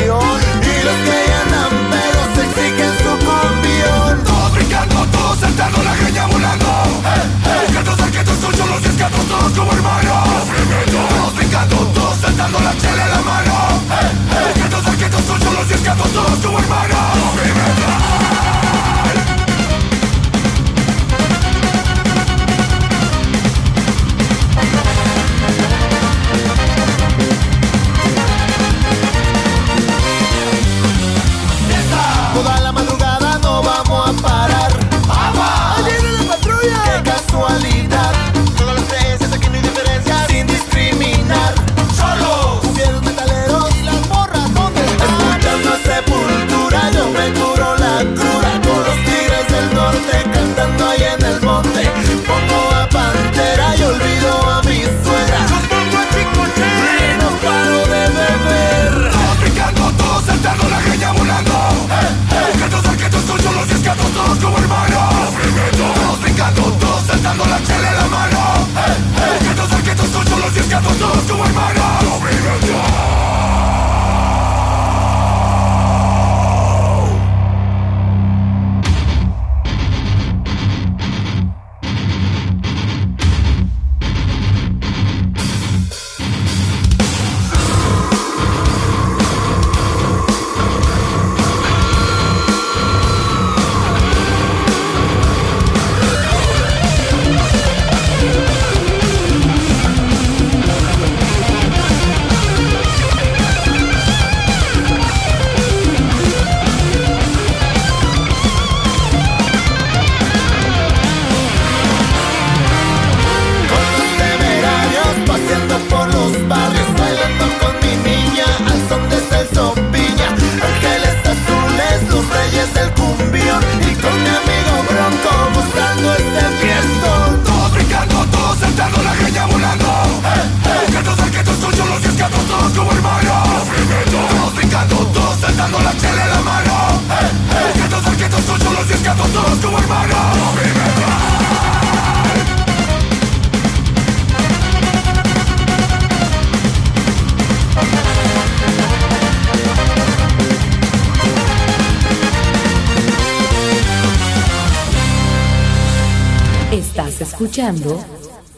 Y los que ganan pero se exigen su cumbión Fabricando todos, sentando la greña volando. Hey, hey. Buscando saquetos, son los escatos, todos como hermanos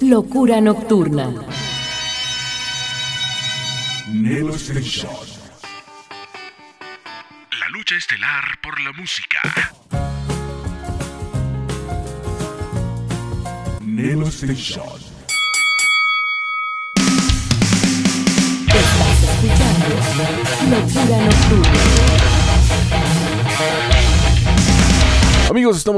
Locura Nocturna.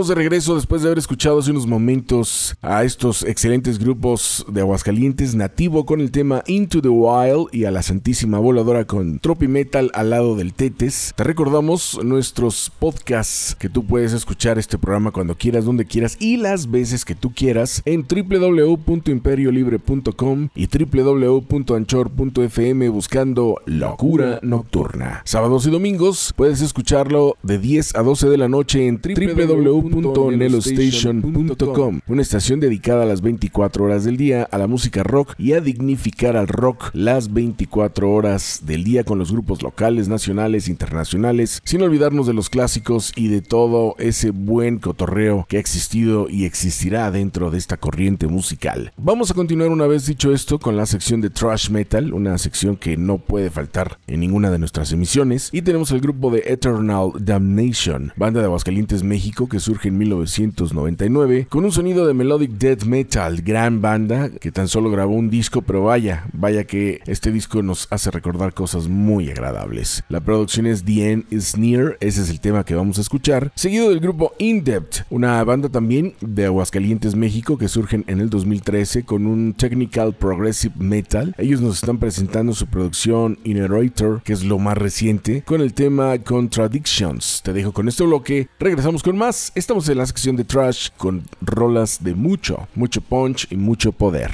de regreso después de haber escuchado hace unos momentos a estos excelentes grupos de Aguascalientes nativo con el tema Into the Wild y a la Santísima Voladora con Tropi Metal al lado del Tetes. Te recordamos nuestros podcasts que tú puedes escuchar este programa cuando quieras, donde quieras y las veces que tú quieras en www.imperiolibre.com y www.anchor.fm buscando Locura Nocturna. Sábados y domingos puedes escucharlo de 10 a 12 de la noche en www www.nelostation.com, una estación dedicada a las 24 horas del día a la música rock y a dignificar al rock las 24 horas del día con los grupos locales, nacionales, internacionales, sin olvidarnos de los clásicos y de todo ese buen cotorreo que ha existido y existirá dentro de esta corriente musical. Vamos a continuar una vez dicho esto con la sección de thrash metal, una sección que no puede faltar en ninguna de nuestras emisiones, y tenemos el grupo de Eternal Damnation, banda de Aguascalientes, México, que surge en 1999 con un sonido de melodic death metal, gran banda que tan solo grabó un disco, pero vaya, vaya que este disco nos hace recordar cosas muy agradables. La producción es The End is ese es el tema que vamos a escuchar, seguido del grupo In Depth, una banda también de Aguascalientes, México, que surgen en el 2013 con un technical progressive metal. Ellos nos están presentando su producción Inerator, que es lo más reciente, con el tema Contradictions. Te dejo con este bloque, regresamos con más. Estamos en la sección de trash con rolas de mucho, mucho punch y mucho poder.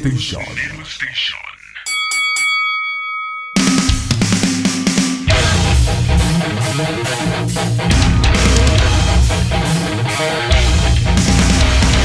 Nelo Station.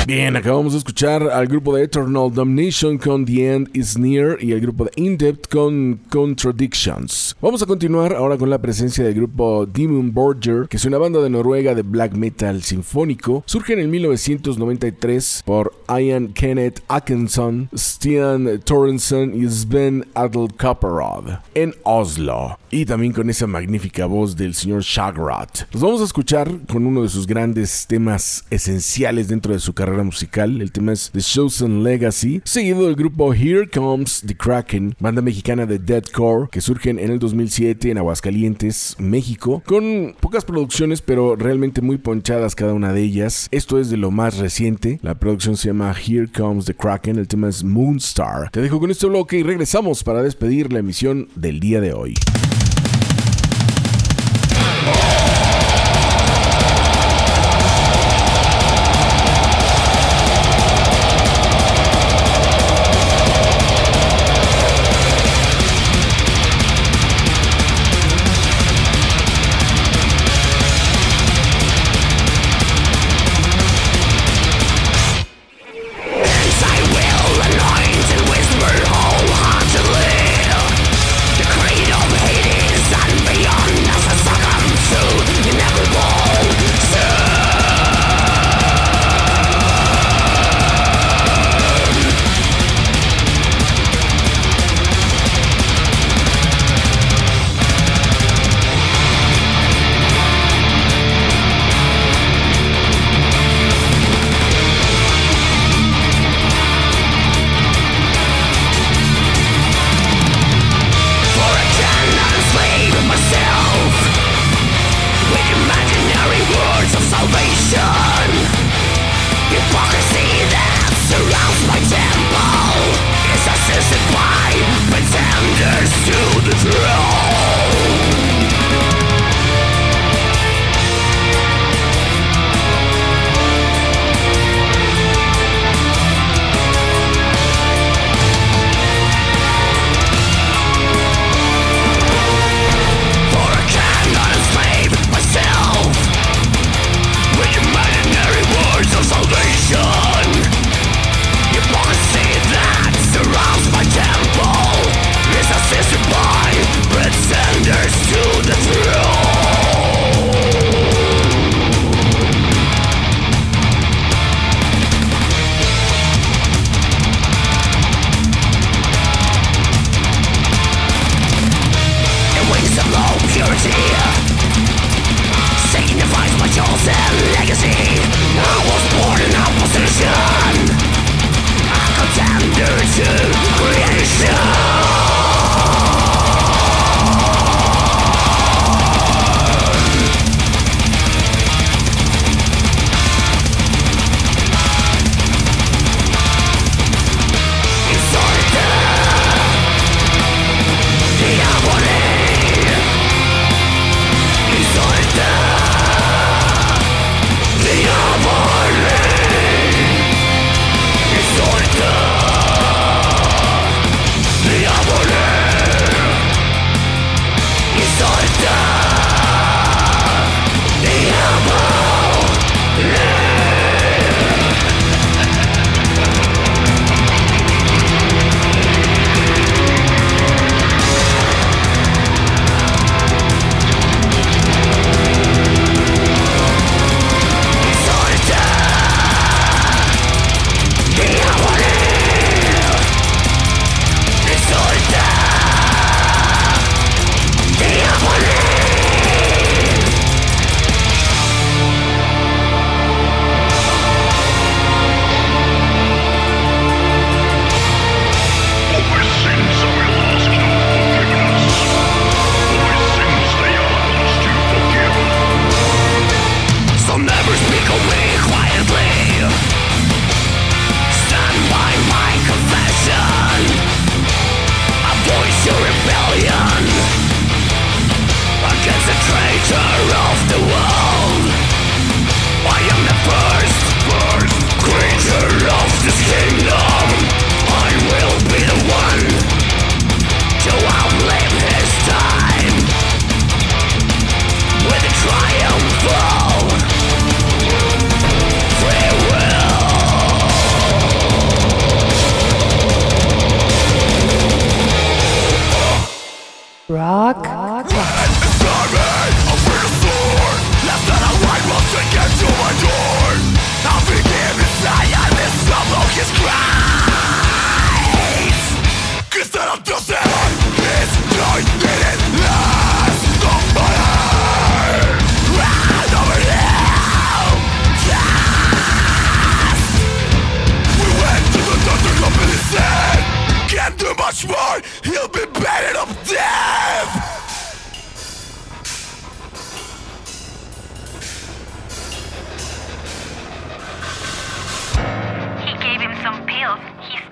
Bien, acabamos de al grupo de Eternal Damnation con The End Is Near y el grupo de In-Depth con Contradictions. Vamos a continuar ahora con la presencia del grupo Demon Borger, que es una banda de Noruega de black metal sinfónico. Surge en el 1993 por Ian Kenneth Atkinson, Stian Torrenson y Sven Adel Kopperod en Oslo. Y también con esa magnífica voz del señor Shagrat. Los vamos a escuchar con uno de sus grandes temas esenciales dentro de su carrera musical. El tema es The Chosen Legacy, seguido del grupo Here Comes the Kraken, banda mexicana de deathcore que surgen en el 2007 en Aguascalientes, México, con pocas producciones pero realmente muy ponchadas cada una de ellas. Esto es de lo más reciente. La producción se llama Here Comes the Kraken, el tema es Moonstar. Te dejo con este bloque y regresamos para despedir la emisión del día de hoy.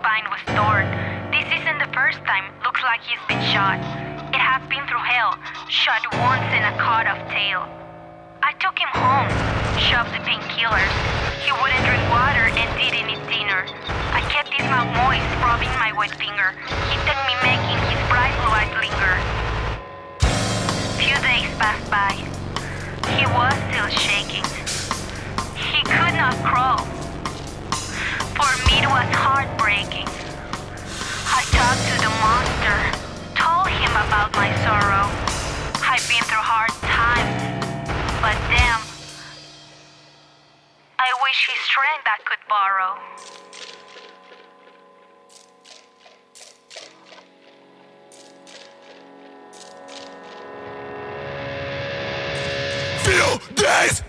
Spine was torn. This isn't the first time. Looks like he's been shot. It has been through hell. Shot once in a cut off tail. I took him home. Shoved the painkillers. He wouldn't drink water and didn't eat dinner. I kept his mouth moist, rubbing my wet finger. He took me making his bright blue eyes linger. Few days passed by. He was still shaking. He could not crawl. For me, it was heartbreaking. I talked to the monster, told him about my sorrow. I've been through hard times, but damn, I wish his strength I could borrow. Few days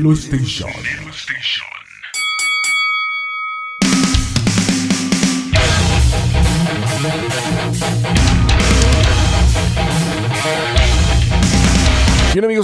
Nelo Station.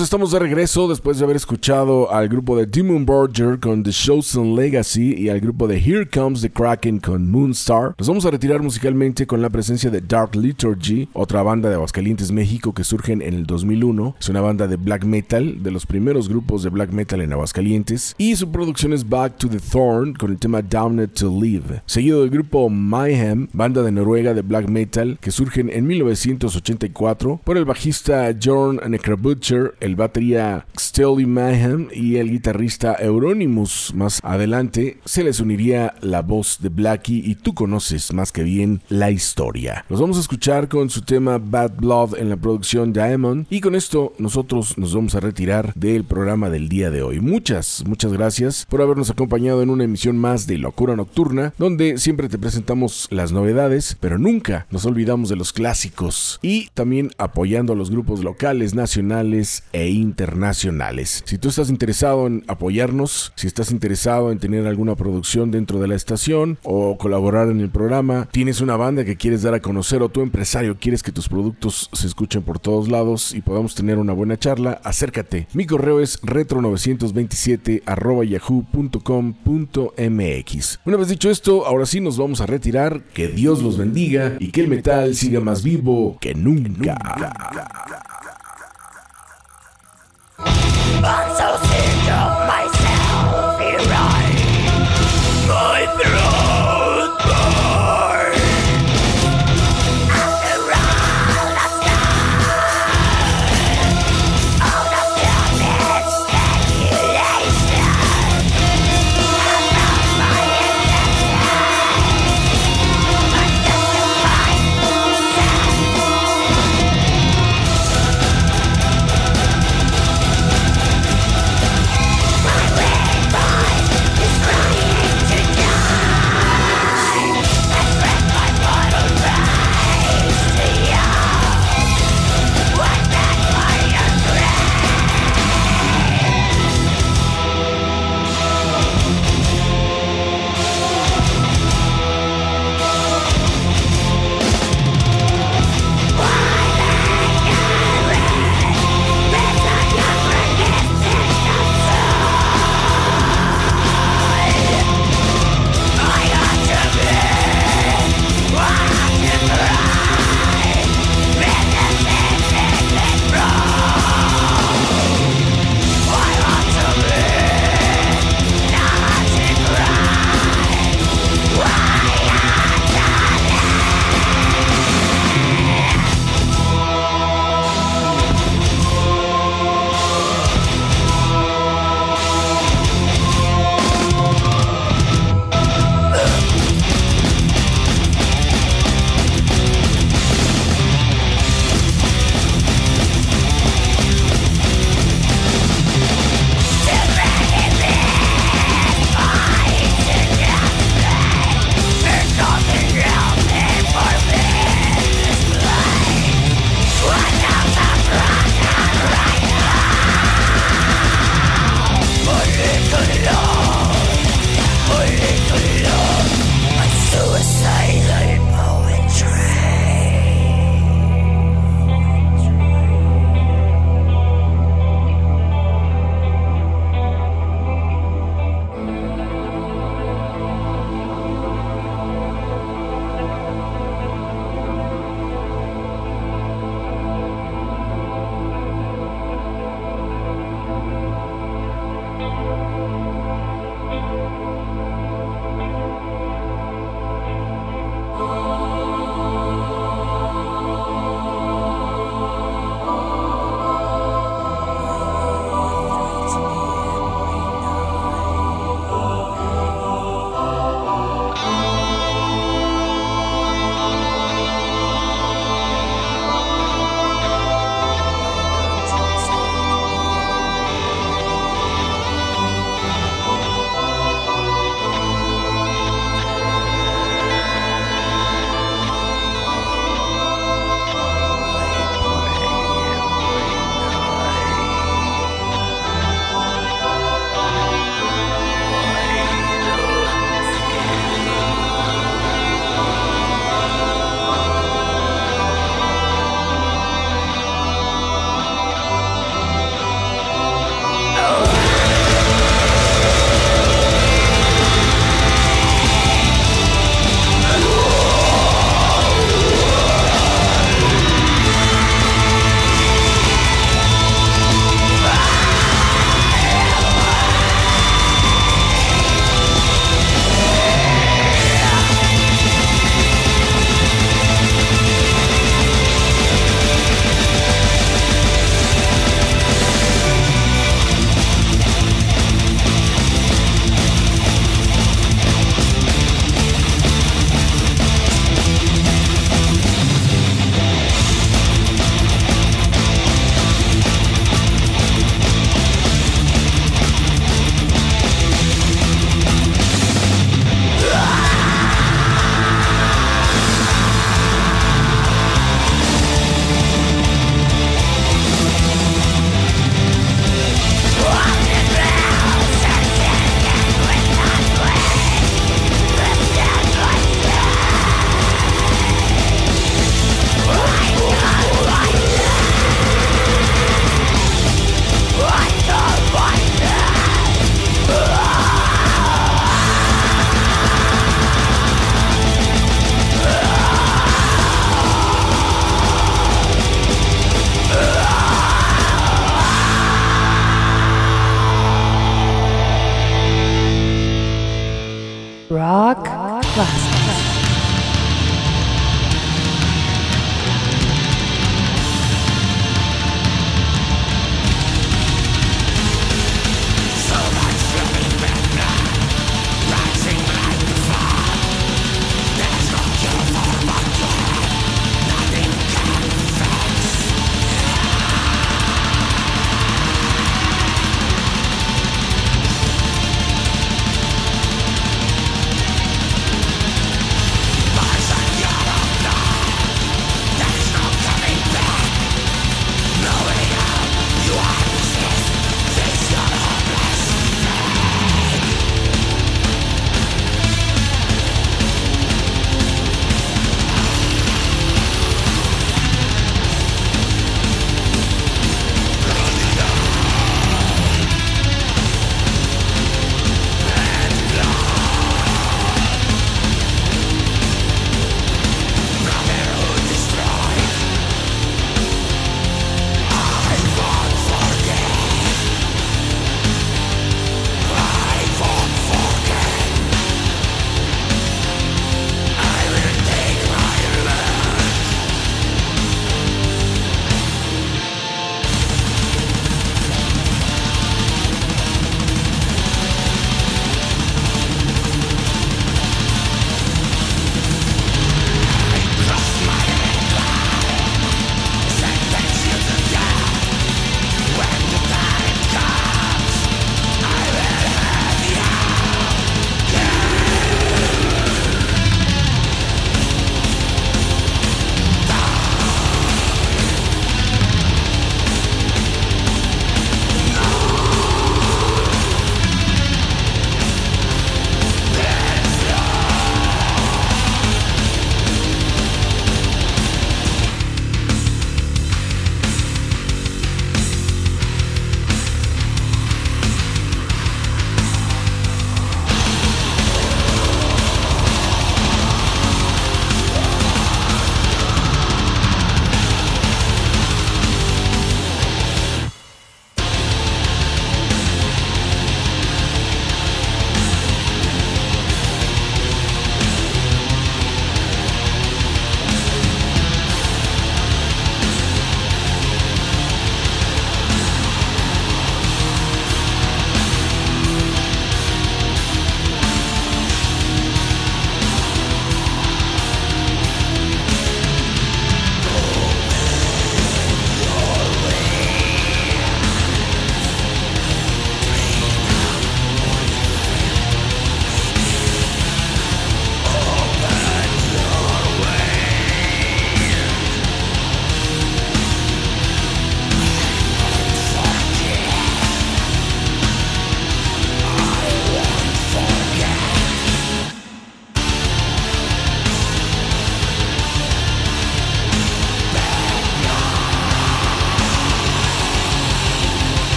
Estamos de regreso después de haber escuchado al grupo de Demon Borger con The Chosen Legacy y al grupo de Here Comes the Kraken con Moonstar. Nos vamos a retirar musicalmente con la presencia de Dark Liturgy, otra banda de Aguascalientes, México que surgen en el 2001. Es una banda de black metal, de los primeros grupos de black metal en Aguascalientes. Y su producción es Back to the Thorn con el tema Downed to Live. Seguido del grupo Mayhem, banda de Noruega de black metal que surgen en 1984 por el bajista Jorn Necrobutcher, el batería Stelly Mayhem y el guitarrista Euronymous. Más adelante se les uniría la voz de Blackie y tú conoces más que bien la historia. Los vamos a escuchar con su tema Bad Blood en la producción Diamond y con esto nosotros nos vamos a retirar del programa del día de hoy. Muchas, muchas gracias por habernos acompañado en una emisión más de Locura Nocturna donde siempre te presentamos las novedades pero nunca nos olvidamos de los clásicos y también apoyando a los grupos locales, nacionales e internacionales. Si tú estás interesado en apoyarnos, si estás interesado en tener alguna producción dentro de la estación o colaborar en el programa, tienes una banda que quieres dar a conocer o tu empresario quieres que tus productos se escuchen por todos lados y podamos tener una buena charla, acércate. Mi correo es retro927 yahoo.com.mx. Una vez dicho esto, ahora sí nos vamos a retirar. Que Dios los bendiga y que el metal siga más vivo que nunca. I'm so sick of myself here I My throat